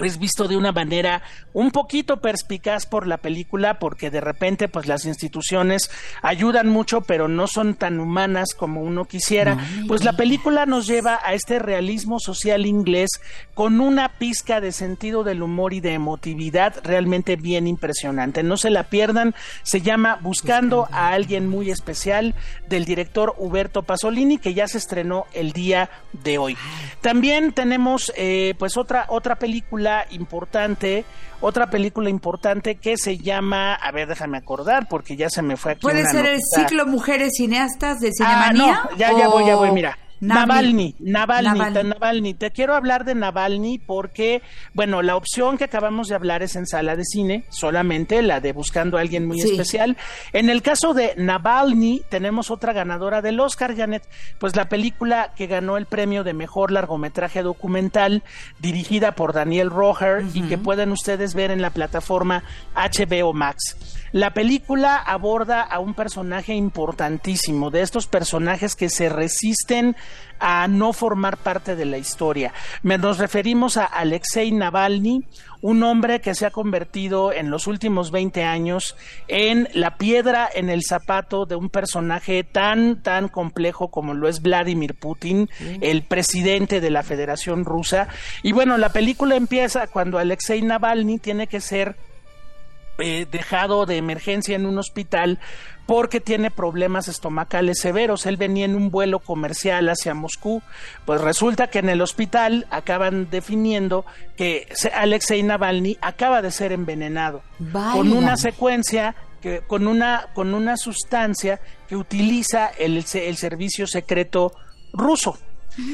[SPEAKER 15] pues visto de una manera un poquito perspicaz por la película porque de repente pues las instituciones ayudan mucho pero no son tan humanas como uno quisiera. Pues la película nos lleva a este realismo social inglés con una pizca de sentido del humor y de emotividad realmente bien impresionante. No se la pierdan. Se llama Buscando a alguien muy especial del director Huberto Pasolini que ya se estrenó el día de hoy. También tenemos eh, pues otra otra película importante, otra película importante que se llama, a ver, déjame acordar porque ya se me fue aquí.
[SPEAKER 5] ¿Puede
[SPEAKER 15] una
[SPEAKER 5] ser el ciclo Mujeres Cineastas de
[SPEAKER 15] Ah,
[SPEAKER 5] Cinemanía?
[SPEAKER 15] no, ya, ya voy, ya voy, mira.
[SPEAKER 5] Navalny.
[SPEAKER 15] Navalny, Navalny,
[SPEAKER 5] Navalny.
[SPEAKER 15] te- quiero hablar de Navalny porque, bueno, la opción que acabamos de hablar es en sala de cine, solamente la de buscando a alguien muy
[SPEAKER 5] Sí.
[SPEAKER 15] especial. En el caso de Navalny, tenemos otra ganadora del Oscar, Janet, pues la película que ganó el premio de mejor largometraje documental, dirigida por Daniel Roher y que pueden ustedes ver en la plataforma HBO Max. La película aborda a un personaje importantísimo, de estos personajes que se resisten a no formar parte de la historia. Nos referimos a Alexei Navalny, un hombre que se ha convertido en los últimos 20 años en la piedra en el zapato de un personaje tan, tan complejo como lo es Vladimir Putin, el presidente de la Federación Rusa. Y bueno, la película empieza cuando Alexei Navalny tiene que ser eh, dejado de emergencia en un hospital porque tiene problemas estomacales severos. Él venía en un vuelo comercial hacia Moscú. Pues resulta que en el hospital acaban definiendo que Alexei Navalny acaba de ser envenenado con una secuencia que con una con una sustancia que utiliza el, el servicio secreto ruso.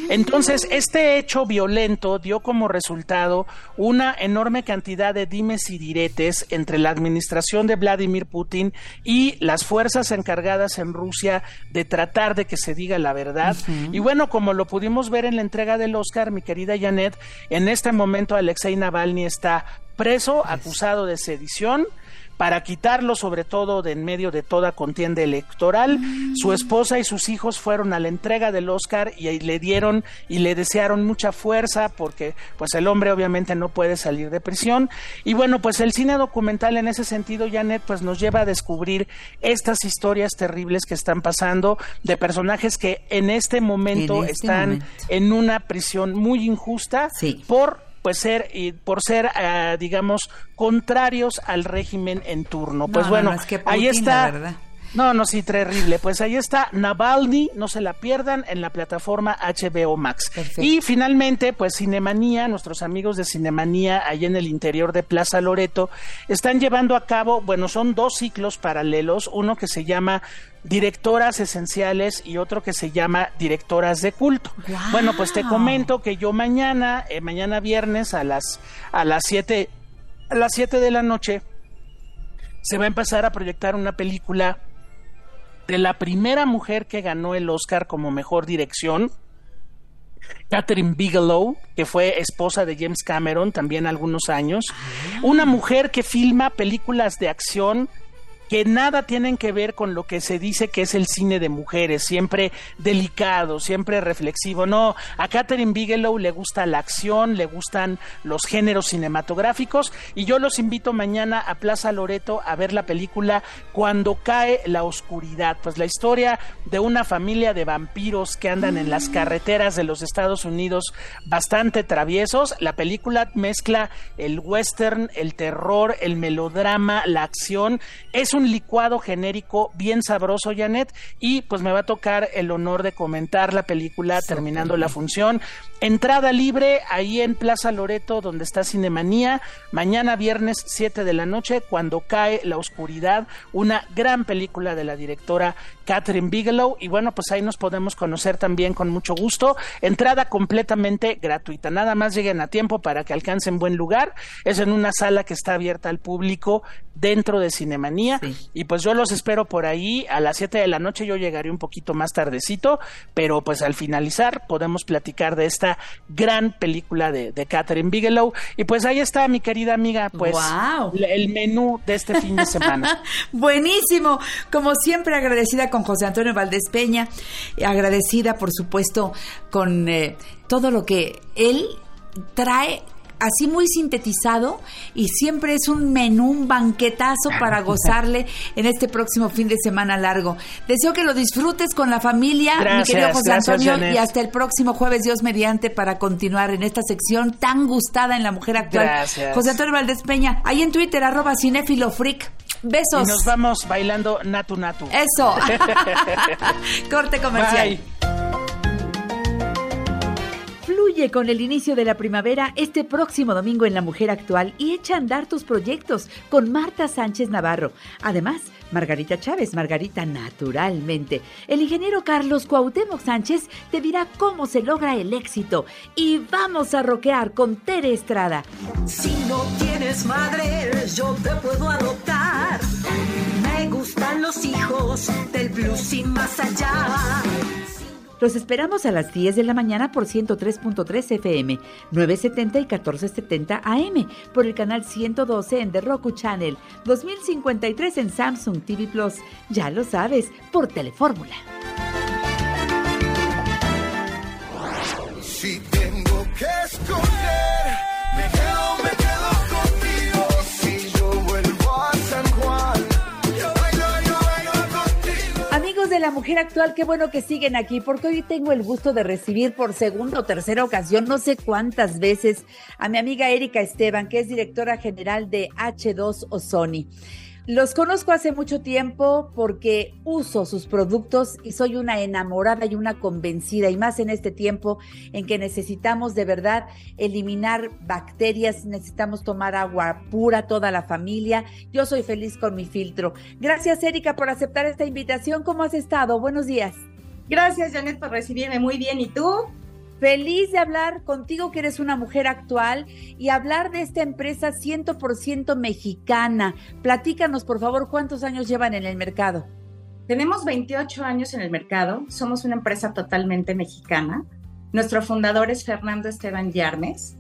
[SPEAKER 15] Entonces, este hecho violento dio como resultado una enorme cantidad de dimes y diretes entre la administración de Vladimir Putin y las fuerzas encargadas en Rusia de tratar de que se diga la verdad. Y bueno, como lo pudimos ver en la entrega del Oscar, mi querida Janet, en este momento Alexei Navalny está preso, acusado de sedición para quitarlo sobre todo de en medio de toda contienda electoral. Su esposa y sus hijos fueron a la entrega del Oscar y le dieron y le desearon mucha fuerza porque pues el hombre obviamente no puede salir de prisión. Y bueno, pues el cine documental en ese sentido, Janet, pues nos lleva a descubrir estas historias terribles que están pasando de personajes que en este momento
[SPEAKER 5] En este
[SPEAKER 15] están
[SPEAKER 5] momento.
[SPEAKER 15] en una prisión muy injusta por pues ser y por ser eh, digamos contrarios al régimen en turno. Pues
[SPEAKER 5] No, no,
[SPEAKER 15] bueno,
[SPEAKER 5] no, es que
[SPEAKER 15] ahí está. No, no, sí, terrible. Pues ahí está Navalny, no se la pierdan en la plataforma HBO Max. Y finalmente, pues Cinemanía, nuestros amigos de Cinemanía, allá en el interior de Plaza Loreto, están llevando a cabo, bueno, son dos ciclos paralelos, uno que se llama Directoras Esenciales y otro que se llama Directoras de Culto. Bueno, pues te comento que yo mañana, eh, mañana viernes a las a las 7 a las 7 de la noche se va a empezar a proyectar una película de la primera mujer que ganó el Oscar como mejor dirección, Catherine Bigelow, que fue esposa de James Cameron también algunos años, una mujer que filma películas de acción que nada tienen que ver con lo que se dice que es el cine de mujeres, siempre delicado, siempre reflexivo. No, a Catherine Bigelow le gusta la acción, le gustan los géneros cinematográficos y yo los invito mañana a Plaza Loreto a ver la película Cuando cae la oscuridad, pues la historia de una familia de vampiros que andan en las carreteras de los Estados Unidos bastante traviesos. La película mezcla el western, el terror, el melodrama, la acción. Es un licuado genérico bien sabroso, Janet, y pues me va a tocar el honor de comentar la película terminando la función. Entrada libre ahí en Plaza Loreto, donde está Cinemanía, mañana viernes 7 de la noche, cuando cae la oscuridad, una gran película de la directora Catherine Bigelow, y bueno, pues ahí nos podemos conocer también con mucho gusto. Entrada completamente gratuita, nada más lleguen a tiempo para que alcancen buen lugar. Es en una sala que está abierta al público dentro de Cinemanía. Y pues yo los espero por ahí a las 7 de la noche. Yo llegaré un poquito más tardecito, pero pues al finalizar podemos platicar de esta gran película de, de Catherine Bigelow. Y pues ahí está, mi querida amiga, pues l- el menú de este fin de semana.
[SPEAKER 5] Buenísimo. Como siempre, agradecida con José Antonio Valdés Peña. Agradecida, por supuesto, con eh, todo lo que él trae así muy sintetizado y siempre es un menú, un banquetazo para gozarle en este próximo fin de semana largo. Deseo que lo disfrutes con la familia,
[SPEAKER 15] Gracias,
[SPEAKER 5] mi querido José
[SPEAKER 15] gracias,
[SPEAKER 5] Antonio,
[SPEAKER 15] Janet.
[SPEAKER 5] y hasta el próximo jueves, Dios mediante, para continuar en esta sección tan gustada en la mujer actual.
[SPEAKER 15] Gracias.
[SPEAKER 5] José Antonio Valdés Peña, ahí en Twitter, arroba cinéfilo freak. Besos.
[SPEAKER 15] Y nos vamos bailando Natu Natu.
[SPEAKER 5] Eso. Corte comercial.
[SPEAKER 15] Bye.
[SPEAKER 5] Fluye con el inicio de la primavera este próximo domingo en La Mujer Actual y echa a andar tus proyectos con Marta Sánchez Navarro. Además, Margarita Chávez, Margarita naturalmente. El ingeniero Carlos Cuauhtémoc Sánchez te dirá cómo se logra el éxito. Y vamos a rockear con Tere Estrada.
[SPEAKER 16] Si no tienes madre, yo te puedo adoptar. Me gustan los hijos del blues y más allá.
[SPEAKER 5] Los esperamos a las 10 de la mañana por 103.3 FM, 970 y 1470 AM, por el canal 112 en The Roku Channel, 2053 en Samsung TV Plus. Ya lo sabes, por Telefórmula.
[SPEAKER 4] Tengo que escoger,
[SPEAKER 5] la mujer actual, qué bueno que siguen aquí, porque hoy tengo el gusto de recibir por segunda o tercera ocasión, no sé cuántas veces, a mi amiga Erika Esteban, que es directora general de H2 Ozoni. Los conozco hace mucho tiempo porque uso sus productos y soy una enamorada y una convencida, y más en este tiempo en que necesitamos de verdad eliminar bacterias, necesitamos tomar agua pura toda la familia. Yo soy feliz con mi filtro. Gracias, Erika, por aceptar esta invitación. ¿Cómo has estado? Buenos días.
[SPEAKER 17] Gracias, Janet, por recibirme muy bien. ¿Y tú?
[SPEAKER 5] Feliz de hablar contigo, que eres una mujer actual, y hablar de esta empresa 100% mexicana. Platícanos, por favor, cuántos años llevan en el mercado.
[SPEAKER 17] Tenemos 28 años en el mercado, somos una empresa totalmente mexicana. Nuestro fundador es Fernando Esteban Yarmes,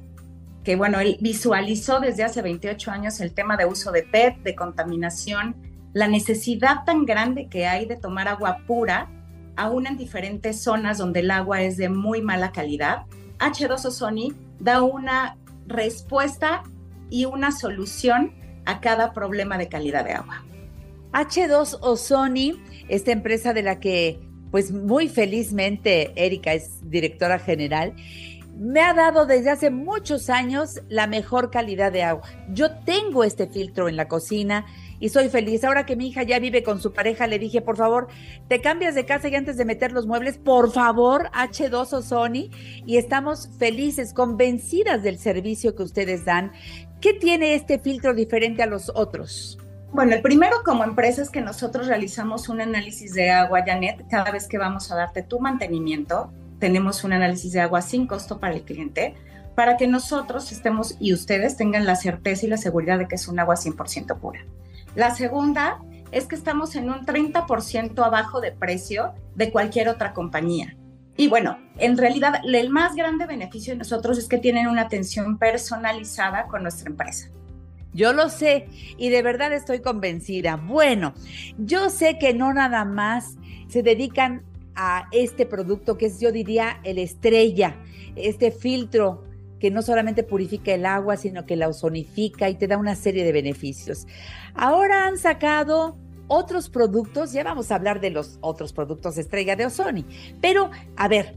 [SPEAKER 17] que bueno, él visualizó desde hace 28 años el tema de uso de PET, de contaminación, la necesidad tan grande que hay de tomar agua pura, aún en diferentes zonas donde el agua es de muy mala calidad. H2O Sony da una respuesta y una solución a cada problema de calidad de agua.
[SPEAKER 5] H2 Ozoni, esta empresa de la que, pues muy felizmente, Erika es directora general, me ha dado desde hace muchos años la mejor calidad de agua. Yo tengo este filtro en la cocina y soy feliz. Ahora que mi hija ya vive con su pareja, le dije, por favor, te cambias de casa y antes de meter los muebles, por favor, H2 o Sony. Y estamos felices, convencidas del servicio que ustedes dan. ¿Qué tiene este filtro diferente a los otros?
[SPEAKER 17] Bueno, el primero como empresa es que nosotros realizamos un análisis de agua, Janet, cada vez que vamos a darte tu mantenimiento, tenemos un análisis de agua sin costo para el cliente, para que nosotros estemos y ustedes tengan la certeza y la seguridad de que es un agua 100% pura. La segunda es que estamos en un 30% abajo de precio de cualquier otra compañía. Y bueno, en realidad el más grande beneficio de nosotros es que tienen una atención personalizada con nuestra empresa.
[SPEAKER 5] Yo lo sé y de verdad estoy convencida. Bueno, yo sé que no nada más se dedican a este producto que es, yo diría, el estrella, este filtro que no solamente purifica el agua, sino que la ozonifica y te da una serie de beneficios. Ahora han sacado otros productos, ya vamos a hablar de los otros productos estrella de Ozoni, pero a ver,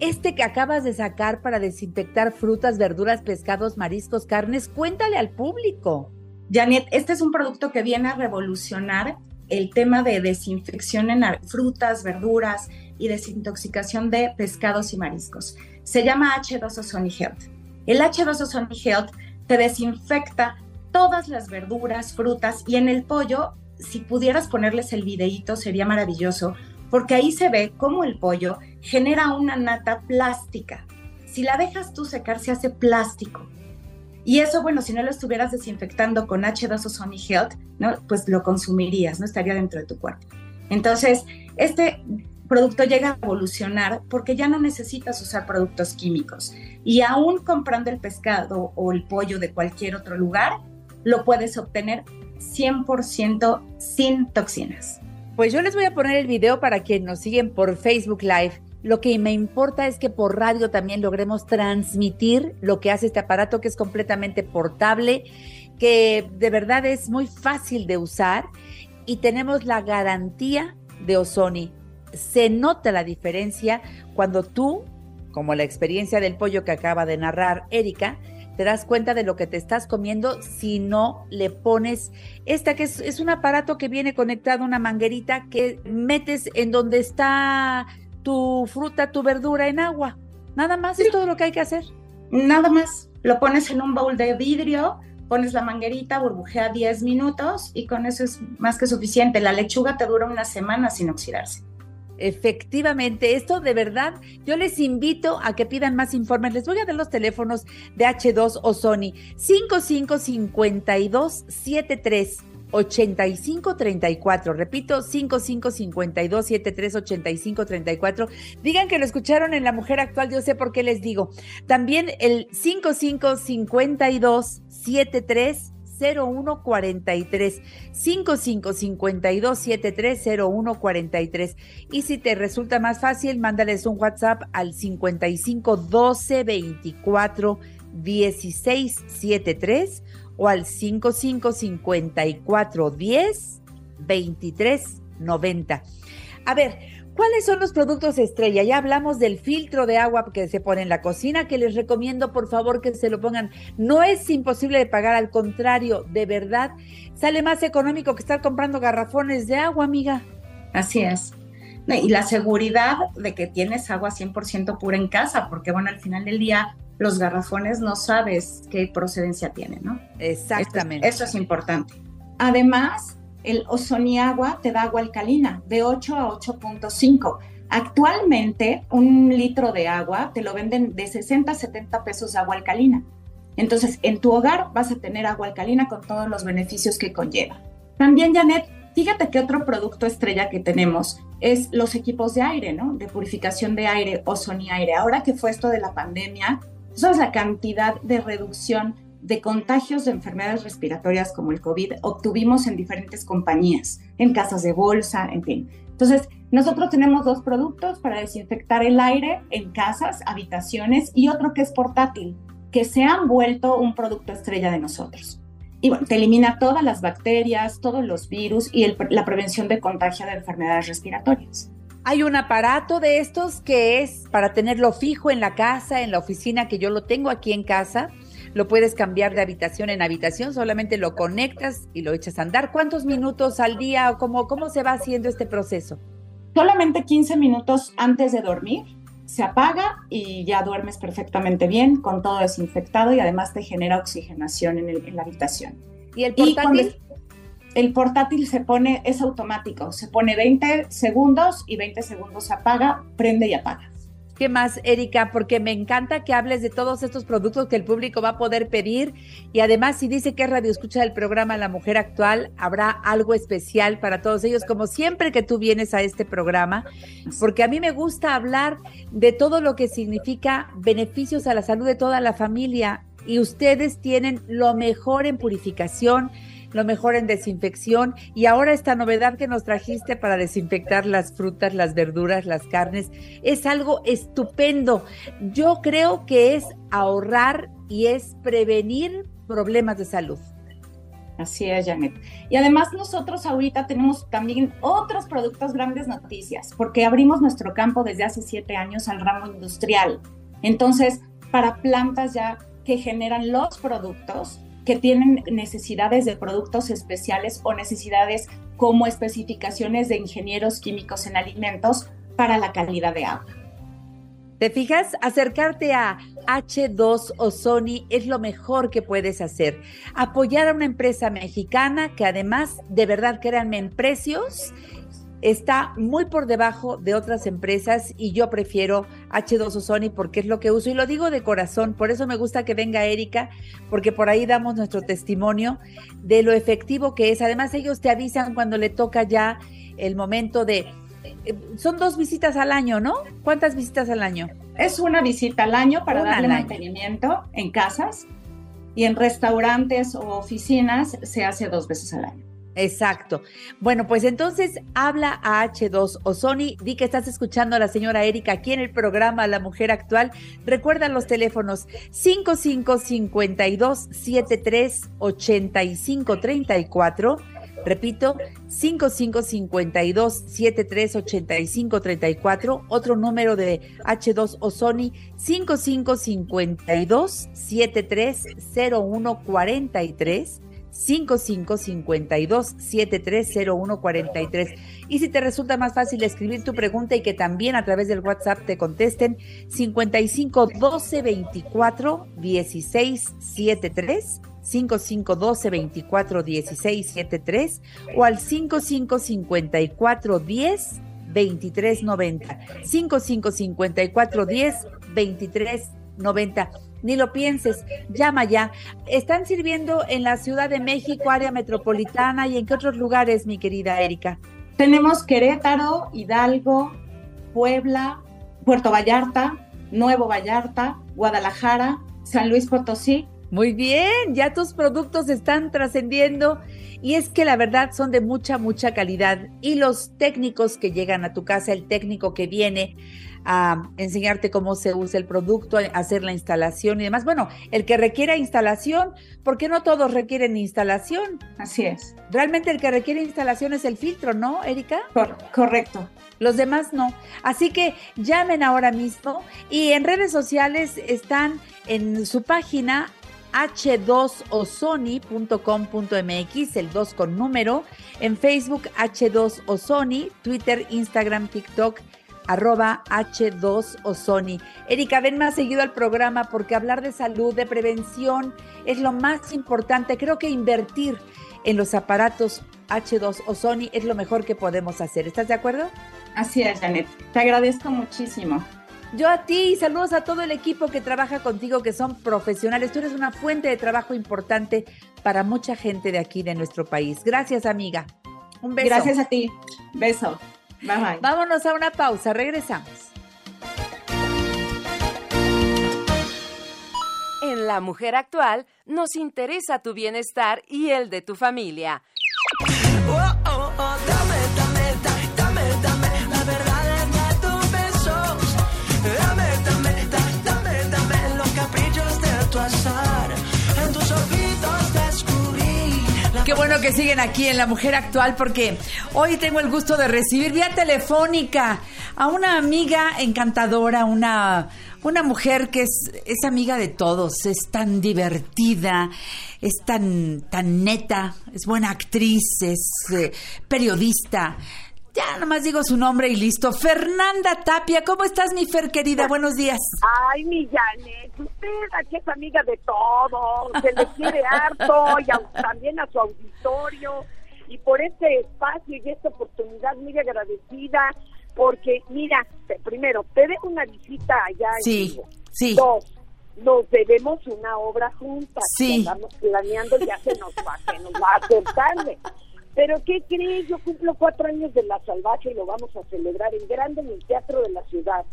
[SPEAKER 5] este que acabas de sacar para desinfectar frutas, verduras, pescados, mariscos, carnes, cuéntale al público.
[SPEAKER 17] Janet, este es un producto que viene a revolucionar el tema de desinfección en frutas, verduras y desintoxicación de pescados y mariscos. Se llama H2O Sony Health. El H2O Sony Health te desinfecta todas las verduras, frutas y en el pollo, si pudieras ponerles el videíto sería maravilloso, porque ahí se ve cómo el pollo genera una nata plástica. Si la dejas tú secar, se hace plástico. Y eso, bueno, si no lo estuvieras desinfectando con H2O Sony Health, ¿no? pues lo consumirías, no estaría dentro de tu cuerpo. Entonces, este producto llega a evolucionar porque ya no necesitas usar productos químicos. Y aún comprando el pescado o el pollo de cualquier otro lugar, lo puedes obtener 100% sin toxinas.
[SPEAKER 5] Pues yo les voy a poner el video para quienes nos siguen por Facebook Live. Lo que me importa es que por radio también logremos transmitir lo que hace este aparato que es completamente portable, que de verdad es muy fácil de usar y tenemos la garantía de Ozoni. Se nota la diferencia cuando tú, como la experiencia del pollo que acaba de narrar Erika, te das cuenta de lo que te estás comiendo si no le pones esta que es, es un aparato que viene conectado a una manguerita que metes en donde está tu fruta, tu verdura en agua. Nada más es todo lo que hay que hacer.
[SPEAKER 17] Nada más. Lo pones en un bowl de vidrio, pones la manguerita, burbujea 10 minutos y con eso es más que suficiente. La lechuga te dura una semana sin oxidarse.
[SPEAKER 5] Efectivamente, esto de verdad, yo les invito a que pidan más informes. Les voy a dar los teléfonos de H2 o Sony 555273 8534. Repito, 5552738534. Digan que lo escucharon en La Mujer Actual, yo sé por qué les digo. También el 555273 0143 5552730143 y si te resulta más fácil mándales un WhatsApp al 55 12 24 16 73 o al 55 54 10 23 90. A ver, ¿Cuáles son los productos estrella? Ya hablamos del filtro de agua que se pone en la cocina, que les recomiendo por favor que se lo pongan. No es imposible de pagar, al contrario, de verdad, sale más económico que estar comprando garrafones de agua, amiga.
[SPEAKER 17] Así es. Y la seguridad de que tienes agua 100% pura en casa, porque bueno, al final del día los garrafones no sabes qué procedencia tienen, ¿no?
[SPEAKER 5] Exactamente.
[SPEAKER 17] Eso, es importante. Además, el Agua te da agua alcalina de 8 a 8.5. Actualmente, un litro de agua te lo venden de 60 a 70 pesos de agua alcalina. Entonces, en tu hogar vas a tener agua alcalina con todos los beneficios que conlleva. También, Janet, fíjate que otro producto estrella que tenemos es los equipos de aire, ¿no? De purificación de aire, Ozoni Aire. Ahora que fue esto de la pandemia, ¿sabes la cantidad de reducción de contagios de enfermedades respiratorias como el COVID obtuvimos en diferentes compañías, en casas de bolsa, en fin. Entonces, nosotros tenemos dos productos para desinfectar el aire en casas, habitaciones y otro que es portátil, que se han vuelto un producto estrella de nosotros. Y bueno, te elimina todas las bacterias, todos los virus y la prevención de contagio de enfermedades respiratorias.
[SPEAKER 5] Hay un aparato de estos que es para tenerlo fijo en la casa, en la oficina, que yo lo tengo aquí en casa lo puedes cambiar de habitación en habitación, solamente lo conectas y lo echas a andar. ¿Cuántos minutos al día o cómo, cómo se va haciendo este proceso?
[SPEAKER 17] Solamente 15 minutos antes de dormir. Se apaga y ya duermes perfectamente bien, con todo desinfectado y además te genera oxigenación en, la habitación.
[SPEAKER 5] ¿Y el portátil?
[SPEAKER 17] el portátil se pone, es automático, se pone 20 segundos y 20 segundos se apaga, prende y apaga.
[SPEAKER 5] ¿Qué más, Erika? Porque me encanta que hables de todos estos productos que el público va a poder pedir y además si dice que es radio escucha del programa La Mujer Actual, habrá algo especial para todos ellos, como siempre que tú vienes a este programa, porque a mí me gusta hablar de todo lo que significa beneficios a la salud de toda la familia y ustedes tienen lo mejor en purificación lo mejor en desinfección y ahora esta novedad que nos trajiste para desinfectar las frutas, las verduras, las carnes, es algo estupendo. Yo creo que es ahorrar y es prevenir problemas de salud.
[SPEAKER 17] Así es, Janet. Y además nosotros ahorita tenemos también otros productos, grandes noticias, porque abrimos nuestro campo desde hace siete años al ramo industrial. Entonces, para plantas ya que generan los productos, que tienen necesidades de productos especiales o necesidades como especificaciones de ingenieros químicos en alimentos para la calidad de agua.
[SPEAKER 5] ¿Te fijas? Acercarte a H2 o Sony es lo mejor que puedes hacer. Apoyar a una empresa mexicana que además, de verdad, créanme, en precios está muy por debajo de otras empresas y yo prefiero H2O Sony porque es lo que uso y lo digo de corazón, por eso me gusta que venga Erika, porque por ahí damos nuestro testimonio de lo efectivo que es. Además ellos te avisan cuando le toca ya el momento de... Eh, son dos visitas al año, ¿no? ¿Cuántas visitas al año?
[SPEAKER 17] Es una visita al año para darle mantenimiento en casas y en restaurantes o oficinas se hace dos veces al año.
[SPEAKER 5] Exacto. Bueno, pues entonces habla a H2 o Sony. Di que estás escuchando a la señora Erika aquí en el programa La Mujer Actual. Recuerda los teléfonos 5552 73 85 34. Repito, 5552 73 85 34. Otro número de H2 o Sony 5552 73 01 43. 5552-730143. Y si te resulta más fácil escribir tu pregunta y que también a través del WhatsApp te contesten, 5512241673, 5512241673 o al 555410 2390. 555410 2390 ni lo pienses, llama ya. Están sirviendo en la Ciudad de México, área metropolitana y en qué otros lugares, mi querida Erika.
[SPEAKER 17] Tenemos Querétaro, Hidalgo, Puebla, Puerto Vallarta, Nuevo Vallarta, Guadalajara, San Luis Potosí.
[SPEAKER 5] Muy bien, ya tus productos están trascendiendo y es que la verdad son de mucha, mucha calidad y los técnicos que llegan a tu casa, el técnico que viene a enseñarte cómo se usa el producto, a hacer la instalación y demás. Bueno, el que requiera instalación, porque no todos requieren instalación.
[SPEAKER 17] Así es.
[SPEAKER 5] Realmente el que requiere instalación es el filtro, ¿no, Erika?
[SPEAKER 17] correcto.
[SPEAKER 5] Los demás no. Así que llamen ahora mismo y en redes sociales están en su página h2osony.com.mx, el 2 con número, en Facebook H2osony, Twitter, Instagram, TikTok arroba H2 o Sony. Erika, ven más seguido al programa porque hablar de salud, de prevención es lo más importante. Creo que invertir en los aparatos H2 o Sony es lo mejor que podemos hacer. ¿Estás de acuerdo?
[SPEAKER 17] Así es, Janet. Te agradezco muchísimo.
[SPEAKER 5] Yo a ti y saludos a todo el equipo que trabaja contigo, que son profesionales. Tú eres una fuente de trabajo importante para mucha gente de aquí, de nuestro país. Gracias, amiga. Un beso.
[SPEAKER 17] Gracias a ti. Beso. Bye bye.
[SPEAKER 5] Vámonos a una pausa, regresamos.
[SPEAKER 2] En La Mujer Actual nos interesa tu bienestar y el de tu familia.
[SPEAKER 4] Oh, oh, oh,
[SPEAKER 5] Qué bueno que siguen aquí en La Mujer Actual porque hoy tengo el gusto de recibir vía telefónica a una amiga encantadora, una, una mujer que es, es amiga de todos, es tan divertida, es tan, tan neta, es buena actriz, es eh, periodista. Ya nomás digo su nombre y listo. Fernanda Tapia, ¿cómo estás, mi Fer querida? Buenos días.
[SPEAKER 6] Ay, mi Janet, usted aquí es amiga de todos, se le quiere harto y a- también a su auditorio. Y por este espacio y esta oportunidad muy agradecida, porque mira, primero, te dejo una visita allá en
[SPEAKER 5] Sí,
[SPEAKER 6] vivo.
[SPEAKER 5] sí.
[SPEAKER 6] Dos, nos debemos una obra juntas.
[SPEAKER 5] Sí.
[SPEAKER 6] que Andamos planeando, ya se nos va, se nos va a hacer tarde. Pero ¿qué crees? Yo cumplo cuatro años de La Salvaje y lo vamos a celebrar en grande en el Teatro de la Ciudad.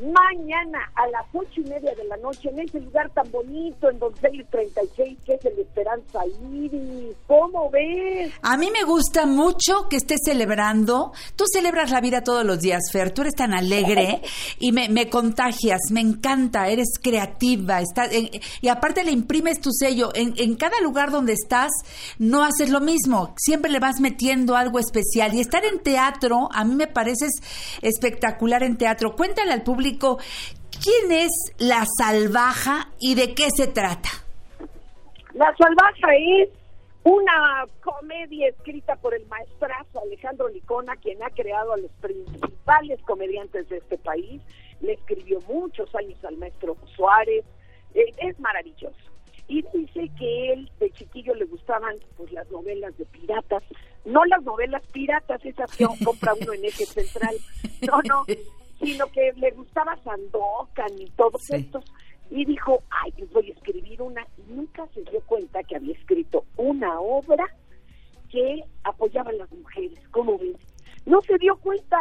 [SPEAKER 6] Mañana a las ocho y media de la noche en ese lugar tan bonito, en Don Félix 36, que es el Esperanza Iris. ¿Cómo ves?
[SPEAKER 5] A mí me gusta mucho que estés celebrando. Tú celebras la vida todos los días, Fer. Tú eres tan alegre y me, me contagias. Me encanta. Eres creativa. Estás, en- y aparte le imprimes tu sello. En, en cada lugar donde estás, no haces lo mismo. Siempre le vas metiendo algo especial. Y estar en teatro, a mí me pareces espectacular en teatro. Cuéntale al público quién es la salvaja y de qué se trata.
[SPEAKER 6] La Salvaje es una comedia escrita por el maestrazo Alejandro Licona, quien ha creado a los principales comediantes de este país. Le escribió muchos años al maestro Suárez. Eh, es maravilloso. Y dice que él de chiquillo le gustaban pues las novelas de piratas, no las novelas piratas, esas que compra uno en eje central, no, no, sino que le gustaba Sandokan y todos estos. Y dijo, ay, pues voy a escribir una. Y nunca se dio cuenta que había escrito una obra que apoyaba a las mujeres. ¿Cómo ves? No se dio cuenta,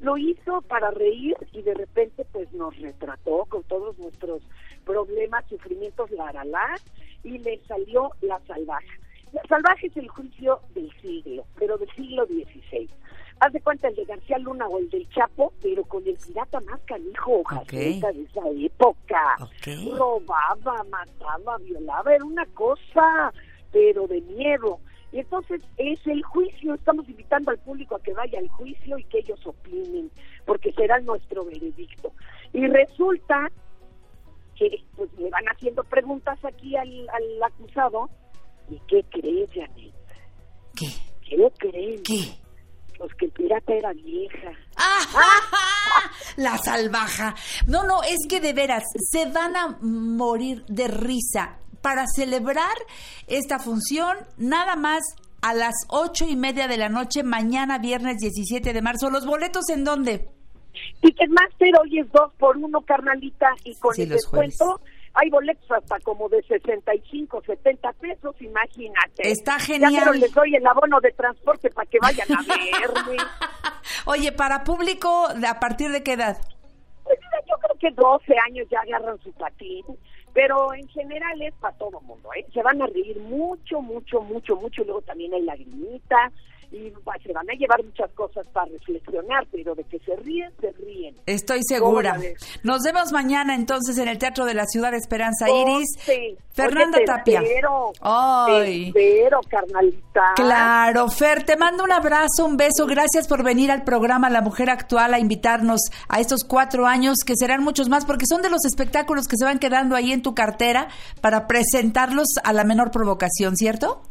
[SPEAKER 6] lo hizo para reír y de repente pues nos retrató con todos nuestros problemas, sufrimientos, la la, la, y le salió la salvaje. La salvaje es el juicio del siglo, pero del siglo XVI. Haz de cuenta el de García Luna o el del Chapo, pero con el pirata más canijo o jaceta de esa época. Robaba, mataba, violaba, era una cosa, pero de miedo. Y entonces es el juicio, estamos invitando al público a que vaya al juicio y que ellos opinen, porque será nuestro veredicto. Y resulta que pues le van haciendo preguntas aquí al, al acusado, ¿y qué crees, Janet?
[SPEAKER 5] ¿Qué?
[SPEAKER 6] ¿Qué crees?
[SPEAKER 5] ¿Qué?
[SPEAKER 6] Pues que el pirata era vieja.
[SPEAKER 5] La salvaja. No, no, es que de veras, se van a morir de risa. Para celebrar esta función, nada más a las ocho y media de la noche, mañana viernes 17 de marzo. ¿Los boletos en dónde?
[SPEAKER 6] Ticketmaster hoy es dos por uno, carnalita, y con
[SPEAKER 5] Sí,
[SPEAKER 6] el descuento hay boletos hasta como de 65, 70 pesos, imagínate.
[SPEAKER 5] Está
[SPEAKER 6] Ya
[SPEAKER 5] genial.
[SPEAKER 6] pero les doy el abono de transporte para que vayan a verme.
[SPEAKER 5] Oye, para público, ¿a partir de qué edad?
[SPEAKER 6] Pues mira, yo creo que 12 años ya agarran su patín, pero en general es para todo mundo, ¿eh? Se van a reír mucho, mucho, mucho, mucho, luego también hay lagrimita y se van a llevar muchas cosas para reflexionar, pero de que se ríen, se ríen.
[SPEAKER 5] Estoy
[SPEAKER 6] ¿Cómo
[SPEAKER 5] segura. Nos vemos mañana entonces en el Teatro de la Ciudad de Esperanza
[SPEAKER 6] Oh,
[SPEAKER 5] Iris.
[SPEAKER 6] sí.
[SPEAKER 5] Fernanda
[SPEAKER 6] Oye, te
[SPEAKER 5] Tapia.
[SPEAKER 6] espero,
[SPEAKER 5] Ay.
[SPEAKER 6] Te espero, carnalita.
[SPEAKER 5] Claro, Fer, te mando un abrazo, un beso. Gracias por venir al programa La Mujer Actual a invitarnos a estos cuatro años, que serán muchos más, porque son de los espectáculos que se van quedando ahí en tu cartera para presentarlos a la menor provocación, ¿cierto?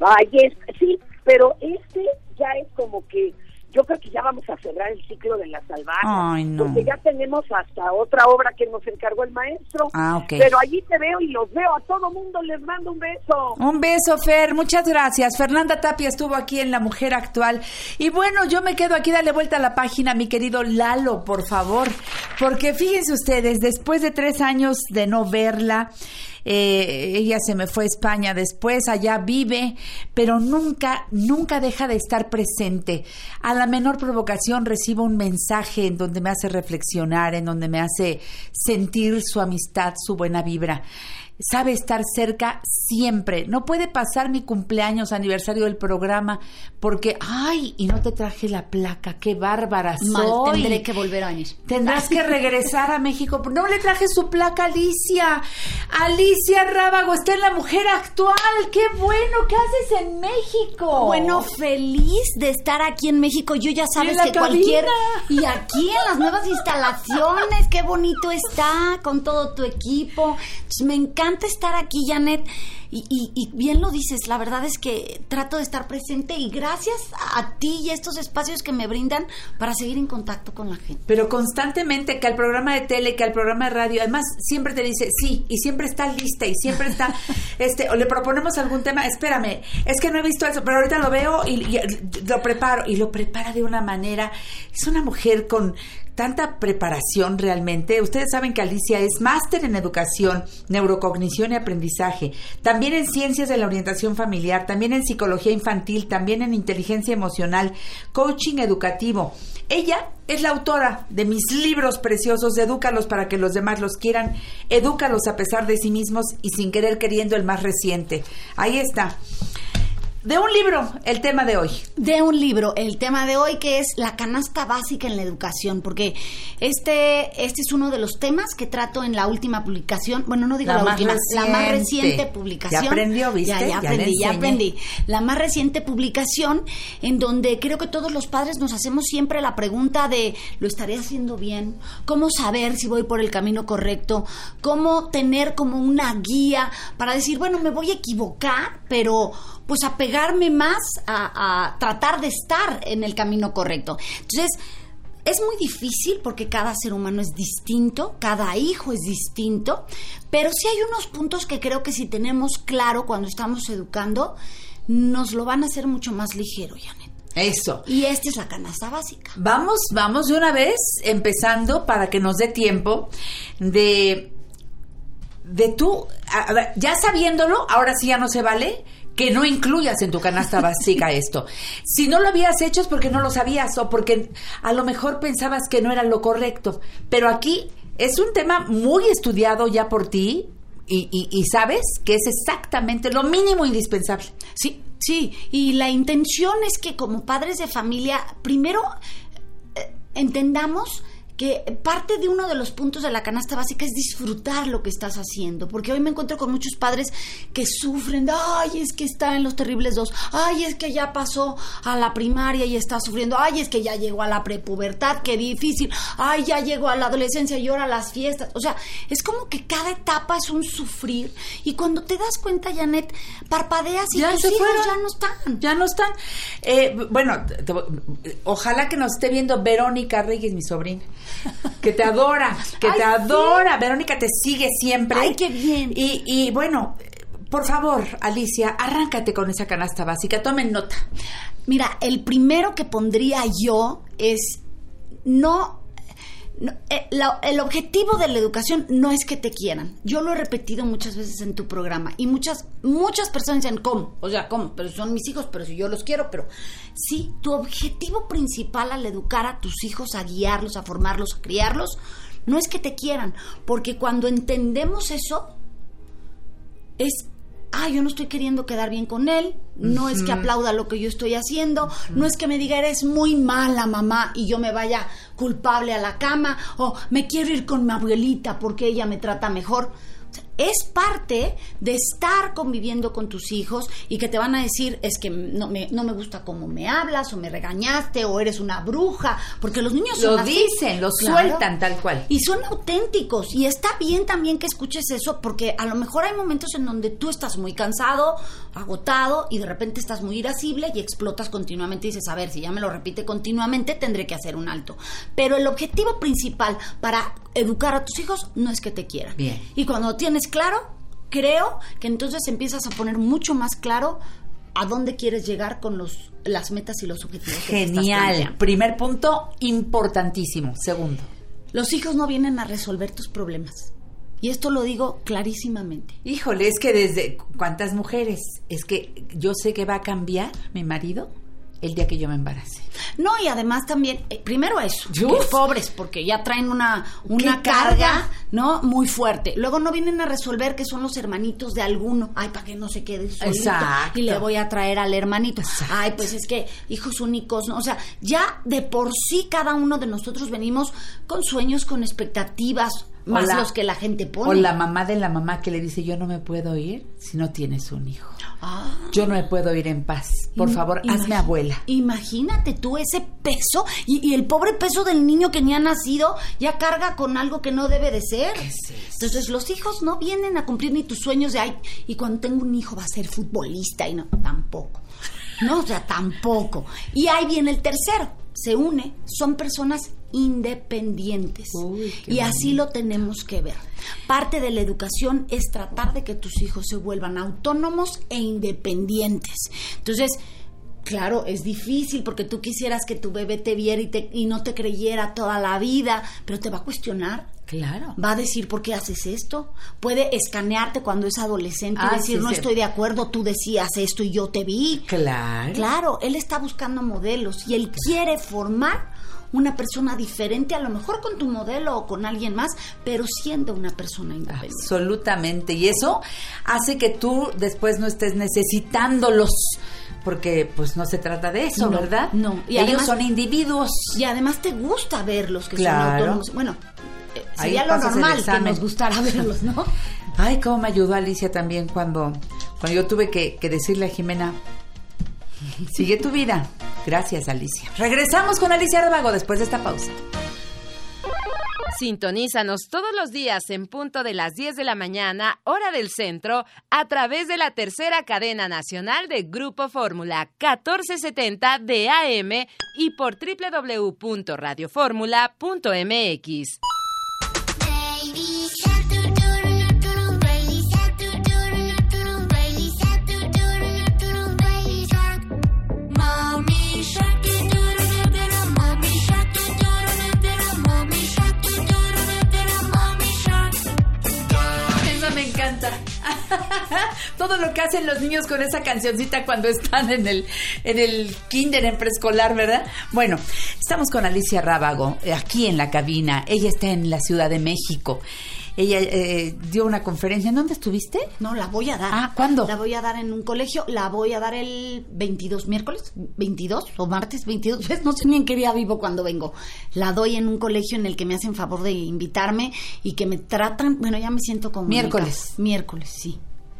[SPEAKER 6] Ay, es, sí, pero este ya es como que yo creo que ya vamos a cerrar el ciclo de la salvaje.
[SPEAKER 5] Ay, no.
[SPEAKER 6] Porque ya tenemos hasta otra obra que nos encargó el maestro.
[SPEAKER 5] Ah, ok.
[SPEAKER 6] Pero allí te veo y los veo a todo mundo, les mando un beso.
[SPEAKER 5] Un beso, Fer. Muchas gracias. Fernanda Tapia estuvo aquí en La Mujer Actual. Y bueno, yo me quedo aquí. Dale vuelta a la página, mi querido Lalo, por favor. Porque fíjense ustedes, después de tres años de no verla, eh, ella se me fue a España después, allá vive, pero nunca, nunca deja de estar presente. A la menor provocación recibo un mensaje en donde me hace reflexionar, en donde me hace sentir su amistad, su buena vibra sabe estar cerca siempre. No puede pasar mi cumpleaños, aniversario del programa, porque, ay, y no te traje la placa, qué bárbara
[SPEAKER 18] Mal,
[SPEAKER 5] soy.
[SPEAKER 18] tendré que volver a venir.
[SPEAKER 5] Tendrás que regresar a México. No le traje su placa a Alicia. Alicia Rábago está en la mujer actual. Qué bueno, ¿qué haces en México?
[SPEAKER 18] Bueno, feliz de estar aquí en México. Yo ya sabes que cualquier.
[SPEAKER 5] cabina.
[SPEAKER 18] Y aquí en las nuevas instalaciones, qué bonito está con todo tu equipo. Me encanta estar aquí, Janet. Y, y- y bien lo dices, la verdad es que trato de estar presente y gracias a ti y a estos espacios que me brindan para seguir en contacto con la gente.
[SPEAKER 5] Pero constantemente que al programa de tele, que al programa de radio, además siempre te dice sí y siempre está lista y siempre está, este, o le proponemos algún tema, espérame, es que no he visto eso, pero ahorita lo veo y, y lo preparo y lo prepara de una manera, es una mujer con tanta preparación realmente. Ustedes saben que Alicia es máster en educación, neurocognición y aprendizaje, también en ciencias de la orientación familiar, también en psicología infantil, también en inteligencia emocional, coaching educativo. Ella es la autora de mis libros preciosos, Edúcalos para que los demás los quieran, Edúcalos a pesar de sí mismos y sin querer queriendo el más reciente. Ahí está. De un libro, el tema de hoy.
[SPEAKER 18] De un libro, el tema de hoy que es la canasta básica en la educación, porque este, este es uno de los temas que trato en la última publicación, bueno, no digo
[SPEAKER 5] La
[SPEAKER 18] la,
[SPEAKER 5] más
[SPEAKER 18] última, la más
[SPEAKER 5] reciente.
[SPEAKER 18] publicación.
[SPEAKER 5] Ya aprendió, ¿viste?
[SPEAKER 18] Ya, ya aprendí, ya aprendí. La más reciente publicación en donde creo que todos los padres nos hacemos siempre la pregunta de, ¿lo estaré haciendo bien? ¿Cómo saber si voy por el camino correcto? ¿Cómo tener como una guía para decir, bueno, me voy a equivocar, pero pues apegarme más a, a tratar de estar en el camino correcto? Entonces, es muy difícil porque cada ser humano es distinto, cada hijo es distinto, pero sí hay unos puntos que creo que si tenemos claro cuando estamos educando, nos lo van a hacer mucho más ligero, Janet.
[SPEAKER 5] Eso.
[SPEAKER 18] Y esta es la canasta básica.
[SPEAKER 5] Vamos, vamos de una vez, empezando para que nos dé tiempo de, de tú, a- a ver, ya sabiéndolo, ahora sí ya no se vale que no incluyas en tu canasta básica esto. Si no lo habías hecho es porque no lo sabías o porque a lo mejor pensabas que no era lo correcto. Pero aquí es un tema muy estudiado ya por ti, y, y, y sabes que es exactamente lo mínimo indispensable.
[SPEAKER 18] Sí, sí, y la intención es que como padres de familia, primero eh, entendamos que parte de uno de los puntos de la canasta básica es disfrutar lo que estás haciendo, porque hoy me encuentro con muchos padres que sufren, de, ay, es que está en los terribles dos, ay, es que ya pasó a la primaria y está sufriendo, ay, es que ya llegó a la prepubertad, qué difícil, ay, ya llegó a la adolescencia y ahora a las fiestas, o sea, es como que cada etapa es un sufrir y cuando te das cuenta, Janet, parpadeas y
[SPEAKER 5] Ya
[SPEAKER 18] tus
[SPEAKER 5] se
[SPEAKER 18] hijos
[SPEAKER 5] fueron.
[SPEAKER 18] ya no están.
[SPEAKER 5] Ya no están. Eh, bueno, te- te- ojalá que nos esté viendo Verónica Reyes, mi sobrina, que te adora, que te adora. Verónica te sigue siempre.
[SPEAKER 18] Ay, qué bien.
[SPEAKER 5] Y, y bueno, por favor, Alicia, arráncate con esa canasta básica. Tomen nota.
[SPEAKER 18] Mira, el primero que pondría yo es no, no, eh, el objetivo de la educación no es que te quieran. Yo lo he repetido muchas veces en tu programa y muchas muchas personas dicen cómo, o sea, cómo, pero son mis hijos, pero si yo los quiero, pero sí, tu objetivo principal al educar a tus hijos, a guiarlos, a formarlos, a criarlos, no es que te quieran, porque cuando entendemos eso es ah, yo no estoy queriendo quedar bien con él, no es que aplauda lo que yo estoy haciendo, no es que me diga eres muy mala mamá y yo me vaya culpable a la cama o me quiero ir con mi abuelita porque ella me trata mejor. O sea, Es parte de estar conviviendo con tus hijos y que te van a decir es que no me, no me gusta cómo me hablas o me regañaste o eres una bruja, porque los niños
[SPEAKER 5] Lo
[SPEAKER 18] así.
[SPEAKER 5] dicen, lo
[SPEAKER 18] Claro.
[SPEAKER 5] sueltan tal cual.
[SPEAKER 18] Y son auténticos. Y está bien también que escuches eso, porque a lo mejor hay momentos en donde tú estás muy cansado, agotado, y de repente estás muy irascible y explotas continuamente y dices, a ver, si ya me lo repite continuamente, tendré que hacer un alto. Pero el objetivo principal para educar a tus hijos no es que te quieran.
[SPEAKER 5] Bien.
[SPEAKER 18] Y cuando lo tienes claro, creo que entonces empiezas a poner mucho más claro a dónde quieres llegar con los, las metas y los objetivos. que te estás
[SPEAKER 5] Genial. Primer punto, importantísimo. Segundo.
[SPEAKER 18] Los hijos no vienen a resolver tus problemas. Y esto lo digo clarísimamente.
[SPEAKER 5] Híjole, es que desde cuántas mujeres, es que yo sé que va a cambiar mi marido el día que yo me embarace.
[SPEAKER 18] No, y además también, eh, primero eso, que pobres, porque ya traen una, una
[SPEAKER 5] ¿Qué
[SPEAKER 18] carga,
[SPEAKER 5] carga?
[SPEAKER 18] ¿no? Muy fuerte. Luego no vienen a resolver que son los hermanitos de alguno. Ay, para que no se quede solito.
[SPEAKER 5] Exacto.
[SPEAKER 18] Y le voy a traer al hermanito. Ay, pues es que hijos únicos, ¿no? O sea, ya de por sí cada uno de nosotros venimos con sueños, con expectativas, más
[SPEAKER 5] la-
[SPEAKER 18] los que la gente pone.
[SPEAKER 5] O la mamá de la mamá que le dice, yo no me puedo ir si no tienes un hijo. Yo no me puedo ir en paz. Por
[SPEAKER 18] Im-
[SPEAKER 5] favor, hazme abuela.
[SPEAKER 18] Imagínate tú ese peso y, y el pobre peso del niño que ni ha nacido ya carga con algo que no debe de ser. Entonces los hijos no vienen a cumplir ni tus sueños de ay y cuando tengo un hijo va a ser futbolista y no tampoco. No, o sea, tampoco. Y ahí viene el tercero, se une, son personas independientes. y así lo tenemos que ver. Parte de la educación es tratar de que tus hijos se vuelvan autónomos e independientes. Entonces, Claro, es difícil porque tú quisieras que tu bebé te viera y, te- y no te creyera toda la vida, pero te va a cuestionar.
[SPEAKER 5] Claro.
[SPEAKER 18] Va a decir por qué haces esto. Puede escanearte cuando es adolescente
[SPEAKER 5] Ah,
[SPEAKER 18] y decir
[SPEAKER 5] sí,
[SPEAKER 18] no
[SPEAKER 5] sí.
[SPEAKER 18] estoy de acuerdo, tú decías esto y yo te vi.
[SPEAKER 5] Claro.
[SPEAKER 18] Claro, él está buscando modelos y él quiere formar una persona diferente, a lo mejor con tu modelo o con alguien más, pero siendo una persona independiente.
[SPEAKER 5] Absolutamente. Y eso hace que tú después no estés necesitándolos. Porque pues no se trata de eso,
[SPEAKER 18] No,
[SPEAKER 5] ¿verdad?
[SPEAKER 18] No.
[SPEAKER 5] Y Ellos son individuos.
[SPEAKER 18] Y además te gusta verlos que
[SPEAKER 5] Claro.
[SPEAKER 18] son autónomos. Bueno, eh,
[SPEAKER 5] Ahí
[SPEAKER 18] sería lo normal que nos gustara verlos, ¿no?
[SPEAKER 5] Ay, cómo me ayudó Alicia también cuando, cuando yo tuve que, que decirle a Jimena, sigue tu vida. Gracias, Alicia. Regresamos con Alicia Arbago después de esta pausa.
[SPEAKER 2] Sintonízanos todos los días en punto de las 10 de la mañana, hora del centro, a través de la tercera cadena nacional de Grupo Fórmula 1470 de AM y por www.radioformula.mx.
[SPEAKER 5] Todo lo que hacen los niños con esa cancioncita cuando están en el, en el kinder, en preescolar, ¿verdad? Bueno, estamos con Alicia Rábago, eh, aquí en la cabina. Ella está en la Ciudad de México. Ella eh, dio una conferencia. ¿En dónde estuviste?
[SPEAKER 18] No, la voy a dar.
[SPEAKER 5] Ah, ¿cuándo?
[SPEAKER 18] La voy a dar en un colegio, la voy a dar el 22, miércoles 22 o martes 22, ¿ves? no sé ni en qué día vivo cuando vengo. La doy en un colegio en el que me hacen favor de invitarme y que me tratan, bueno, ya me siento como...
[SPEAKER 5] Miércoles.
[SPEAKER 18] Miércoles, sí.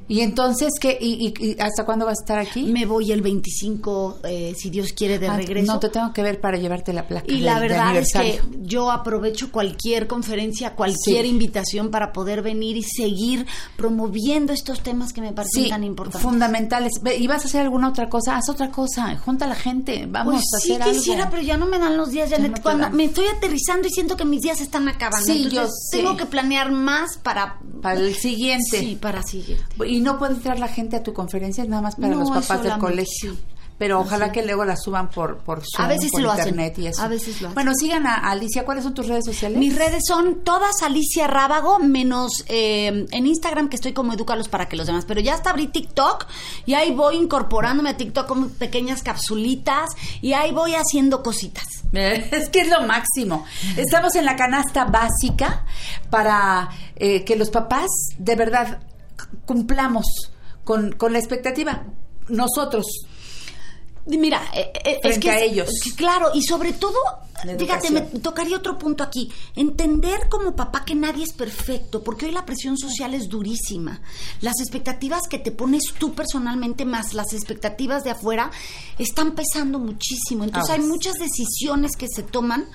[SPEAKER 5] ¿Y entonces qué? ¿Y, y- y hasta cuándo vas a estar aquí?
[SPEAKER 18] Me voy el 25, eh, si Dios quiere, de
[SPEAKER 5] Ah,
[SPEAKER 18] regreso.
[SPEAKER 5] No te tengo que ver para llevarte la placa.
[SPEAKER 18] Y
[SPEAKER 5] de-
[SPEAKER 18] la verdad es que yo aprovecho cualquier conferencia, cualquier
[SPEAKER 5] Sí.
[SPEAKER 18] invitación para poder venir y seguir promoviendo estos temas que me parecen
[SPEAKER 5] Sí,
[SPEAKER 18] tan importantes.
[SPEAKER 5] fundamentales. ¿Y vas a hacer alguna otra cosa? Haz otra cosa. Junta a la gente. Vamos
[SPEAKER 18] pues
[SPEAKER 5] a
[SPEAKER 18] sí
[SPEAKER 5] hacer
[SPEAKER 18] quisiera,
[SPEAKER 5] algo.
[SPEAKER 18] pero ya no me dan los días, Janet.
[SPEAKER 5] no te
[SPEAKER 18] Cuando
[SPEAKER 5] dan.
[SPEAKER 18] me estoy aterrizando y siento que mis días están acabando.
[SPEAKER 5] Sí,
[SPEAKER 18] Entonces,
[SPEAKER 5] yo
[SPEAKER 18] tengo que planear más para...
[SPEAKER 5] Para el siguiente.
[SPEAKER 18] Sí, para siguiente.
[SPEAKER 5] ¿Y no puede entrar la gente a tu conferencia? Es nada más para
[SPEAKER 18] No,
[SPEAKER 5] los papás del colegio.
[SPEAKER 18] sí.
[SPEAKER 5] Pero ojalá
[SPEAKER 18] Así.
[SPEAKER 5] que luego la suban por, por Zoom,
[SPEAKER 18] A veces
[SPEAKER 5] por
[SPEAKER 18] lo hacen.
[SPEAKER 5] internet y eso.
[SPEAKER 18] A veces lo hacen.
[SPEAKER 5] Bueno, sigan a Alicia. ¿Cuáles son tus redes sociales?
[SPEAKER 18] Mis redes son todas Alicia Rábago, menos eh, en Instagram que estoy como Edúcalos para que los demás. Pero ya hasta abrí TikTok y ahí voy incorporándome a TikTok con pequeñas capsulitas y ahí voy haciendo cositas.
[SPEAKER 5] Es que es lo máximo. Estamos en la canasta básica para eh, que los papás de verdad cumplamos con, con la expectativa. Nosotros.
[SPEAKER 18] Mira, eh, eh, es
[SPEAKER 5] Frente
[SPEAKER 18] que
[SPEAKER 5] a ellos.
[SPEAKER 18] Claro, y sobre todo, fíjate, me tocaría otro punto aquí. Entender como papá que nadie es perfecto, porque hoy la presión social es durísima. Las expectativas que te pones tú personalmente más las expectativas de afuera están pesando muchísimo. Entonces hay muchas decisiones que se toman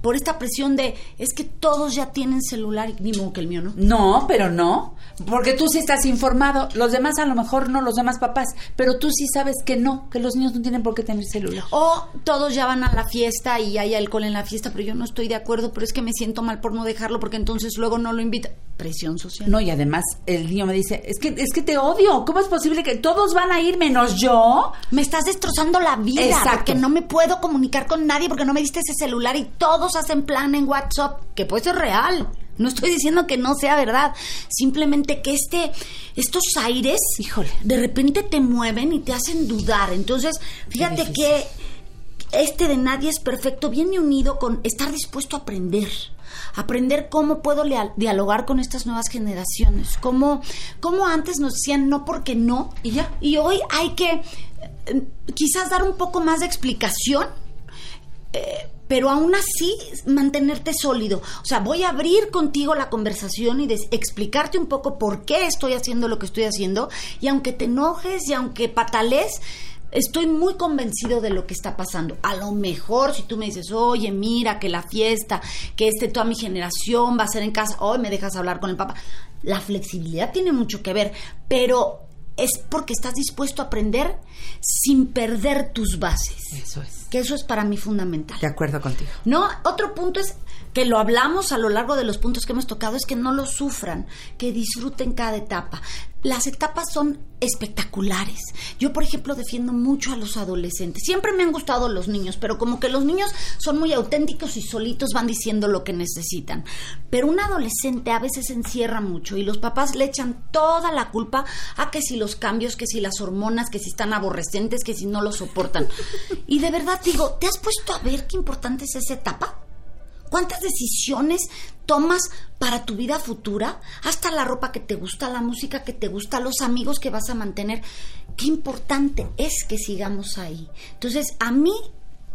[SPEAKER 18] por esta presión de es que todos ya tienen celular ni modo que el mío no.
[SPEAKER 5] No, pero no. Porque tú sí estás informado. Los demás a lo mejor no, los demás papás. Pero tú sí sabes que no, que los niños no tienen por qué tener celular.
[SPEAKER 18] O todos ya van a la fiesta y hay alcohol en la fiesta, pero yo no estoy de acuerdo, pero es que me siento mal por no dejarlo porque entonces luego no lo invita. Presión social.
[SPEAKER 5] No, y además el niño me dice, es que, es que te odio. ¿Cómo es posible que todos van a ir menos yo?
[SPEAKER 18] Me estás destrozando la vida
[SPEAKER 5] Exacto.
[SPEAKER 18] porque no me puedo comunicar con nadie porque no me diste ese celular y todos hacen plan en WhatsApp, que puede ser real. No estoy diciendo que no sea verdad, simplemente que este estos aires de repente te mueven y te hacen dudar. Entonces, fíjate que este de nadie es perfecto viene unido con estar dispuesto a aprender. Aprender cómo puedo dialogar con estas nuevas generaciones. Cómo, cómo antes nos decían no porque no. Y ya. Y hoy hay que eh, quizás dar un poco más de explicación. eh, pero aún así mantenerte sólido. O sea, voy a abrir contigo la conversación y explicarte un poco por qué estoy haciendo lo que estoy haciendo. Y aunque te enojes y aunque patales, estoy muy convencido de lo que está pasando. A lo mejor si tú me dices, oye, mira que la fiesta, que este toda mi generación va a ser en casa, hoy me dejas hablar con el papá. La flexibilidad tiene mucho que ver, pero es porque estás dispuesto a aprender sin perder tus bases.
[SPEAKER 5] Eso es.
[SPEAKER 18] Que eso es para mí fundamental.
[SPEAKER 5] De acuerdo contigo.
[SPEAKER 18] No, otro punto es que lo hablamos a lo largo de los puntos que hemos tocado, es que no lo sufran, que disfruten cada etapa. Las etapas son espectaculares. Yo, por ejemplo, defiendo mucho a los adolescentes. Siempre me han gustado los niños, pero como que los niños son muy auténticos y solitos van diciendo lo que necesitan. Pero un adolescente a veces encierra mucho y los papás le echan toda la culpa a que si los cambios, que si las hormonas, que si están aborrecentes, que si no lo soportan. Y de verdad digo, ¿te has puesto a ver qué importante es esa etapa? ¿Cuántas decisiones tomas para tu vida futura? Hasta la ropa que te gusta, la música que te gusta, los amigos que vas a mantener. Qué importante es que sigamos ahí. Entonces, a mí,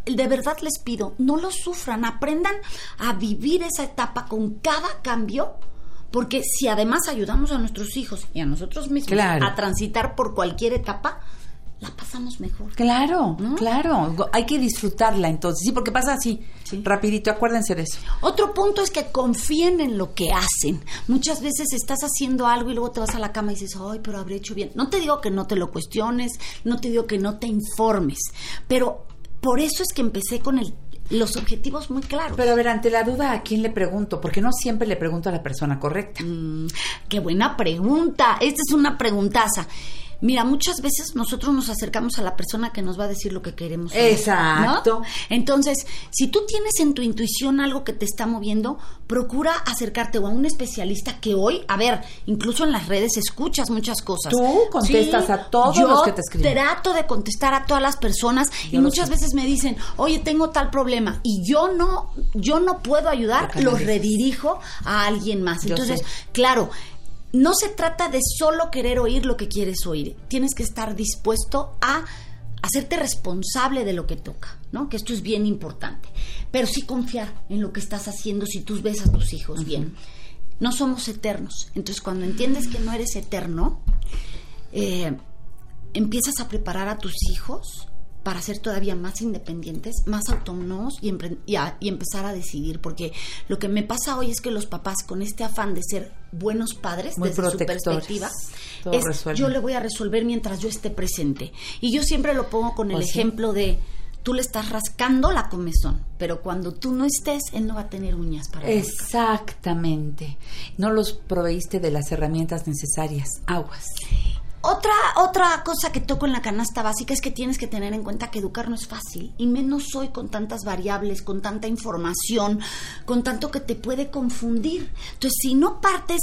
[SPEAKER 18] de verdad les pido, no lo sufran, aprendan a vivir esa etapa con cada cambio. Porque si además ayudamos a nuestros hijos y a nosotros mismos
[SPEAKER 5] Claro.
[SPEAKER 18] a transitar por cualquier etapa, la pasamos mejor.
[SPEAKER 5] Claro, claro. Hay que disfrutarla entonces. Sí, porque pasa así. Rapidito, acuérdense de eso.
[SPEAKER 18] Otro punto es que confíen en lo que hacen. Muchas veces estás haciendo algo y luego te vas a la cama y dices, ay, pero habré hecho bien. No te digo que no te lo cuestiones, no te digo que no te informes, pero por eso es que empecé con el, los objetivos muy claros.
[SPEAKER 5] Pero a ver, ante la duda, ¿a quién le pregunto? Porque no siempre le pregunto a la persona correcta.
[SPEAKER 18] Mm, qué buena pregunta. Esta es una preguntaza. Mira, muchas veces nosotros nos acercamos a la persona que nos va a decir lo que queremos.
[SPEAKER 5] Exacto.
[SPEAKER 18] ¿no? Entonces, si tú tienes en tu intuición algo que te está moviendo, procura acercarte o a un especialista que hoy, a ver, incluso en las redes escuchas muchas cosas.
[SPEAKER 5] Tú contestas a todos los que te escriben.
[SPEAKER 18] Trato de contestar a todas las personas y
[SPEAKER 5] Yo
[SPEAKER 18] muchas
[SPEAKER 5] sé.
[SPEAKER 18] veces me dicen, oye, tengo tal problema y yo no, yo no puedo ayudar,
[SPEAKER 5] Lo
[SPEAKER 18] los redirijo a alguien más. Entonces, claro, no se trata de solo querer oír lo que quieres oír. Tienes que estar dispuesto a hacerte responsable de lo que toca, ¿no? Que esto es bien importante. Pero sí confiar en lo que estás haciendo si tú ves a tus hijos bien. No somos eternos. Entonces, cuando entiendes que no eres eterno, eh, empiezas a preparar a tus hijos para ser todavía más independientes, más autónomos y, empre- y a- y empezar a decidir. Porque lo que me pasa hoy es que los papás, con este afán de ser buenos padres,
[SPEAKER 5] Muy
[SPEAKER 18] desde su perspectiva, es yo le voy a resolver mientras yo esté presente. Y yo siempre lo pongo con el
[SPEAKER 5] Pues sí.
[SPEAKER 18] ejemplo de tú le estás rascando la comezón, pero cuando tú no estés, él no va a tener uñas para.
[SPEAKER 5] Exactamente. No los proveíste de las herramientas necesarias. Aguas.
[SPEAKER 18] Otra, otra cosa que toco en la canasta básica es que tienes que tener en cuenta que educar no es fácil, y menos hoy con tantas variables, con tanta información, con tanto que te puede confundir. Entonces, si no partes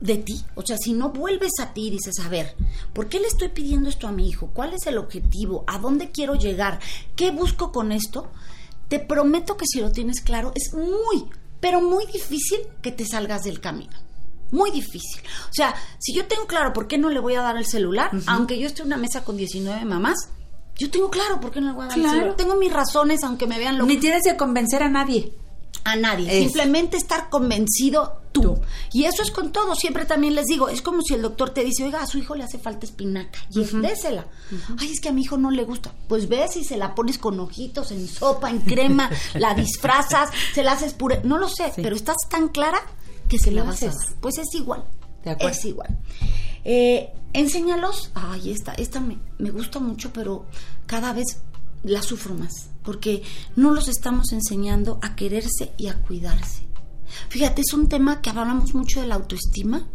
[SPEAKER 18] de ti, o sea, si no vuelves a ti y dices, a ver, ¿por qué le estoy pidiendo esto a mi hijo? ¿Cuál es el objetivo? ¿A dónde quiero llegar? ¿Qué busco con esto? Te prometo que si lo tienes claro, es muy, pero muy difícil que te salgas del camino. Muy difícil. O sea, si yo tengo claro por qué no le voy a dar el celular, aunque yo esté en una mesa con 19 mamás, yo tengo claro por qué no le voy a dar
[SPEAKER 5] Claro.
[SPEAKER 18] el celular. Tengo mis razones, aunque me vean lo
[SPEAKER 5] Ni tienes que convencer a nadie.
[SPEAKER 18] a nadie.
[SPEAKER 5] Es.
[SPEAKER 18] Simplemente estar convencido tú. Y eso es con todo. Siempre también les digo, es como si el doctor te dice, oiga, a su hijo le hace falta espinaca. Y désela. Ay, es que a mi hijo no le gusta. Pues ves y se la pones con ojitos, en sopa, en crema, la disfrazas, se la haces puré. No lo sé, pero estás tan clara que se la vas a
[SPEAKER 5] haces.
[SPEAKER 18] dar. Pues es igual.
[SPEAKER 5] De acuerdo.
[SPEAKER 18] Es igual. Eh, enséñalos. Ay, esta, esta me, me gusta mucho, pero cada vez la sufro más. Porque no los estamos enseñando a quererse y a cuidarse. Fíjate, es un tema que hablamos mucho de la autoestima,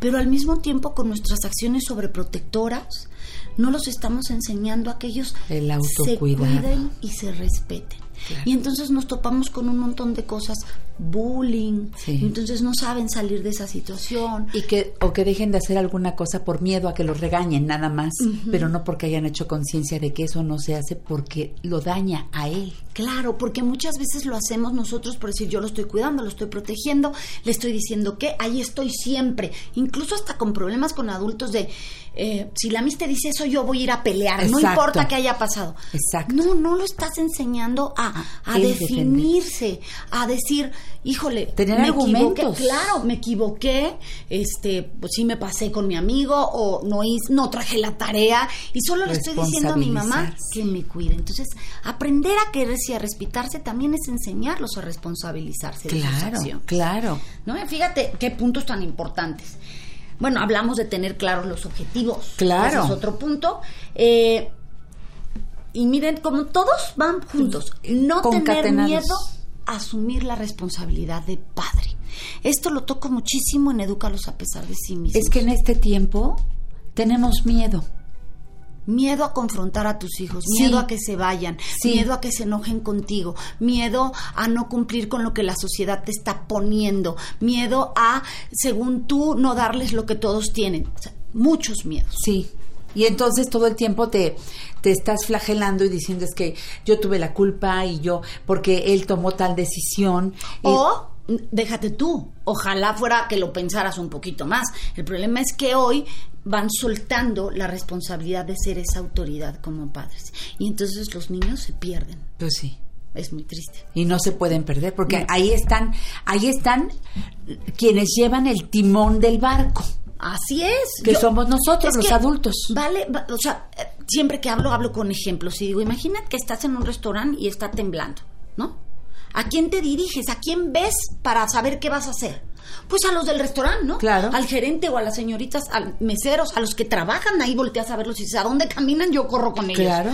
[SPEAKER 18] pero al mismo tiempo con nuestras acciones sobreprotectoras, no los estamos enseñando a que ellos
[SPEAKER 5] El
[SPEAKER 18] se cuiden y se respeten. Y entonces nos topamos con un montón de cosas, bullying,
[SPEAKER 5] Sí.
[SPEAKER 18] entonces no saben salir de esa situación.
[SPEAKER 5] Y que, o que dejen de hacer alguna cosa por miedo a que los regañen nada más, pero no porque hayan hecho conciencia de que eso no se hace porque lo daña a él.
[SPEAKER 18] Claro, porque muchas veces lo hacemos nosotros por decir yo lo estoy cuidando, lo estoy protegiendo, le estoy diciendo que ahí estoy siempre, incluso hasta con problemas con adultos de eh, si la mis te dice eso yo voy a ir a pelear, no importa que haya pasado.
[SPEAKER 5] Exacto.
[SPEAKER 18] No, no lo estás enseñando a, a definirse, a decir, híjole,
[SPEAKER 5] Tener
[SPEAKER 18] me
[SPEAKER 5] argumentos.
[SPEAKER 18] equivoqué, claro, me equivoqué, este, pues sí me pasé con mi amigo o no hice, no traje la tarea y solo le estoy diciendo a mi mamá que me cuide. Entonces, aprender a quererse y a respetarse también es enseñarlos a responsabilizarse de sus
[SPEAKER 5] Claro, claro.
[SPEAKER 18] ¿No? Fíjate qué puntos tan importantes. Bueno, hablamos de tener claros los objetivos.
[SPEAKER 5] Claro.
[SPEAKER 18] Ese es otro punto. Eh, y miren, como todos van juntos, no tener miedo asumir la responsabilidad de padre. Esto lo toco muchísimo en Edúcalos a pesar de sí mismos.
[SPEAKER 5] Es que en este tiempo tenemos miedo.
[SPEAKER 18] Miedo a confrontar a tus hijos,
[SPEAKER 5] Sí.
[SPEAKER 18] miedo a que se vayan,
[SPEAKER 5] Sí.
[SPEAKER 18] miedo a que se enojen contigo, miedo a no cumplir con lo que la sociedad te está poniendo, miedo a, según tú, no darles lo que todos tienen. O sea, muchos miedos.
[SPEAKER 5] Sí. Y entonces todo el tiempo te, te estás flagelando y diciendo es que yo tuve la culpa y yo, porque él tomó tal decisión.
[SPEAKER 18] O, déjate tú, ojalá fuera que lo pensaras un poquito más. El problema es que hoy van soltando la responsabilidad de ser esa autoridad como padres. Y entonces los niños se pierden.
[SPEAKER 5] Pues sí.
[SPEAKER 18] Es muy triste.
[SPEAKER 5] y no se pueden perder porque ahí están ahí están quienes llevan el timón del barco
[SPEAKER 18] Así es.
[SPEAKER 5] Que somos nosotros, los adultos.
[SPEAKER 18] Vale, va- o sea, eh, siempre que hablo, hablo con ejemplos. Y digo, imagínate que estás en un restaurante y está temblando, ¿no? ¿A quién te diriges? ¿A quién ves para saber qué vas a hacer? Pues a los del restaurante, ¿no?
[SPEAKER 5] Claro.
[SPEAKER 18] Al gerente o a las señoritas, a meseros, a los que trabajan ahí, volteas a verlos y dices, ¿a dónde caminan? Yo corro con ellos.
[SPEAKER 5] Claro.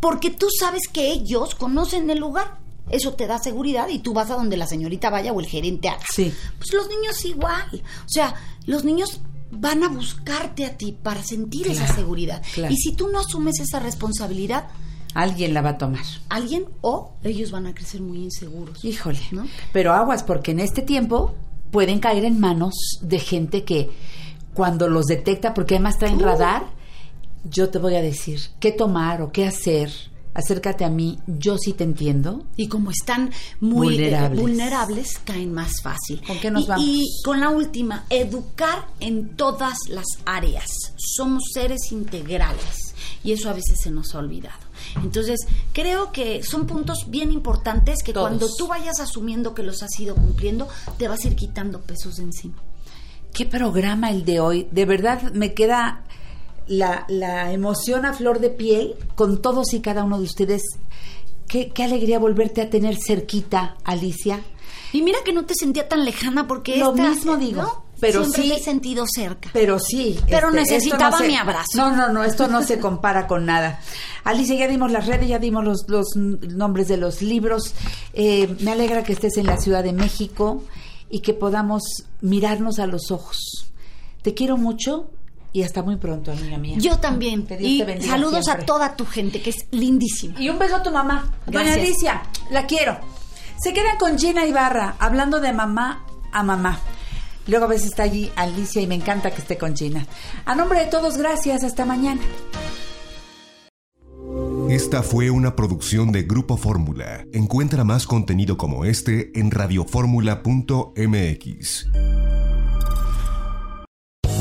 [SPEAKER 18] Porque tú sabes que ellos conocen el lugar. Eso te da seguridad y tú vas a donde la señorita vaya o el gerente haga.
[SPEAKER 5] Sí.
[SPEAKER 18] Pues los niños igual. O sea, los niños van a buscarte a ti para sentir esa seguridad.
[SPEAKER 5] claro.
[SPEAKER 18] Y si tú no asumes esa responsabilidad,
[SPEAKER 5] Alguien la va a tomar.
[SPEAKER 18] alguien o ellos van a crecer muy inseguros.
[SPEAKER 5] Híjole.
[SPEAKER 18] ¿no?
[SPEAKER 5] Pero aguas, porque en este tiempo pueden caer en manos de gente que cuando los detecta, porque además traen
[SPEAKER 18] Uh.
[SPEAKER 5] radar, yo te voy a decir qué tomar o qué hacer. Acércate a mí, yo sí te entiendo.
[SPEAKER 18] Y como están muy eh,
[SPEAKER 5] Vulnerables.
[SPEAKER 18] vulnerables, caen más fácil.
[SPEAKER 5] ¿Con qué nos
[SPEAKER 18] y,
[SPEAKER 5] vamos?
[SPEAKER 18] y con la última, educar en todas las áreas. Somos seres integrales y eso a veces se nos ha olvidado. Entonces, creo que son puntos bien importantes que
[SPEAKER 5] Todos.
[SPEAKER 18] cuando tú vayas asumiendo que los has ido cumpliendo, te vas a ir quitando pesos de encima.
[SPEAKER 5] Qué programa el de hoy. De verdad me queda la, la emoción a flor de piel con todos y cada uno de ustedes. Qué, qué alegría volverte a tener cerquita, Alicia.
[SPEAKER 18] Y mira que no te sentía tan lejana porque
[SPEAKER 5] Lo
[SPEAKER 18] esta-
[SPEAKER 5] mismo digo,
[SPEAKER 18] ¿no?
[SPEAKER 5] pero
[SPEAKER 18] Siempre
[SPEAKER 5] sí-
[SPEAKER 18] he sentido cerca.
[SPEAKER 5] Pero sí.
[SPEAKER 18] Pero
[SPEAKER 5] este,
[SPEAKER 18] necesitaba
[SPEAKER 5] se-
[SPEAKER 18] mi abrazo.
[SPEAKER 5] No, no, no, esto no se compara con nada. Alicia, ya dimos las redes, ya dimos los, los nombres de los libros. Eh, me alegra que estés en la Ciudad de México y que podamos mirarnos a los ojos. Te quiero mucho y hasta muy pronto, amiga mía.
[SPEAKER 18] Yo también.
[SPEAKER 5] Que Dios
[SPEAKER 18] Y
[SPEAKER 5] te bendiga
[SPEAKER 18] saludos
[SPEAKER 5] siempre.
[SPEAKER 18] a toda tu gente, que es lindísima.
[SPEAKER 5] Y un beso a tu mamá. Doña
[SPEAKER 18] Gracias.
[SPEAKER 5] Alicia, la quiero. Se quedan con Gina Ibarra, hablando de mamá a mamá. Luego a veces está allí Alicia y me encanta que esté con Gina. A nombre de todos, gracias. Hasta mañana.
[SPEAKER 1] Esta fue una producción de Grupo Fórmula. Encuentra más contenido como este en radioformula.mx.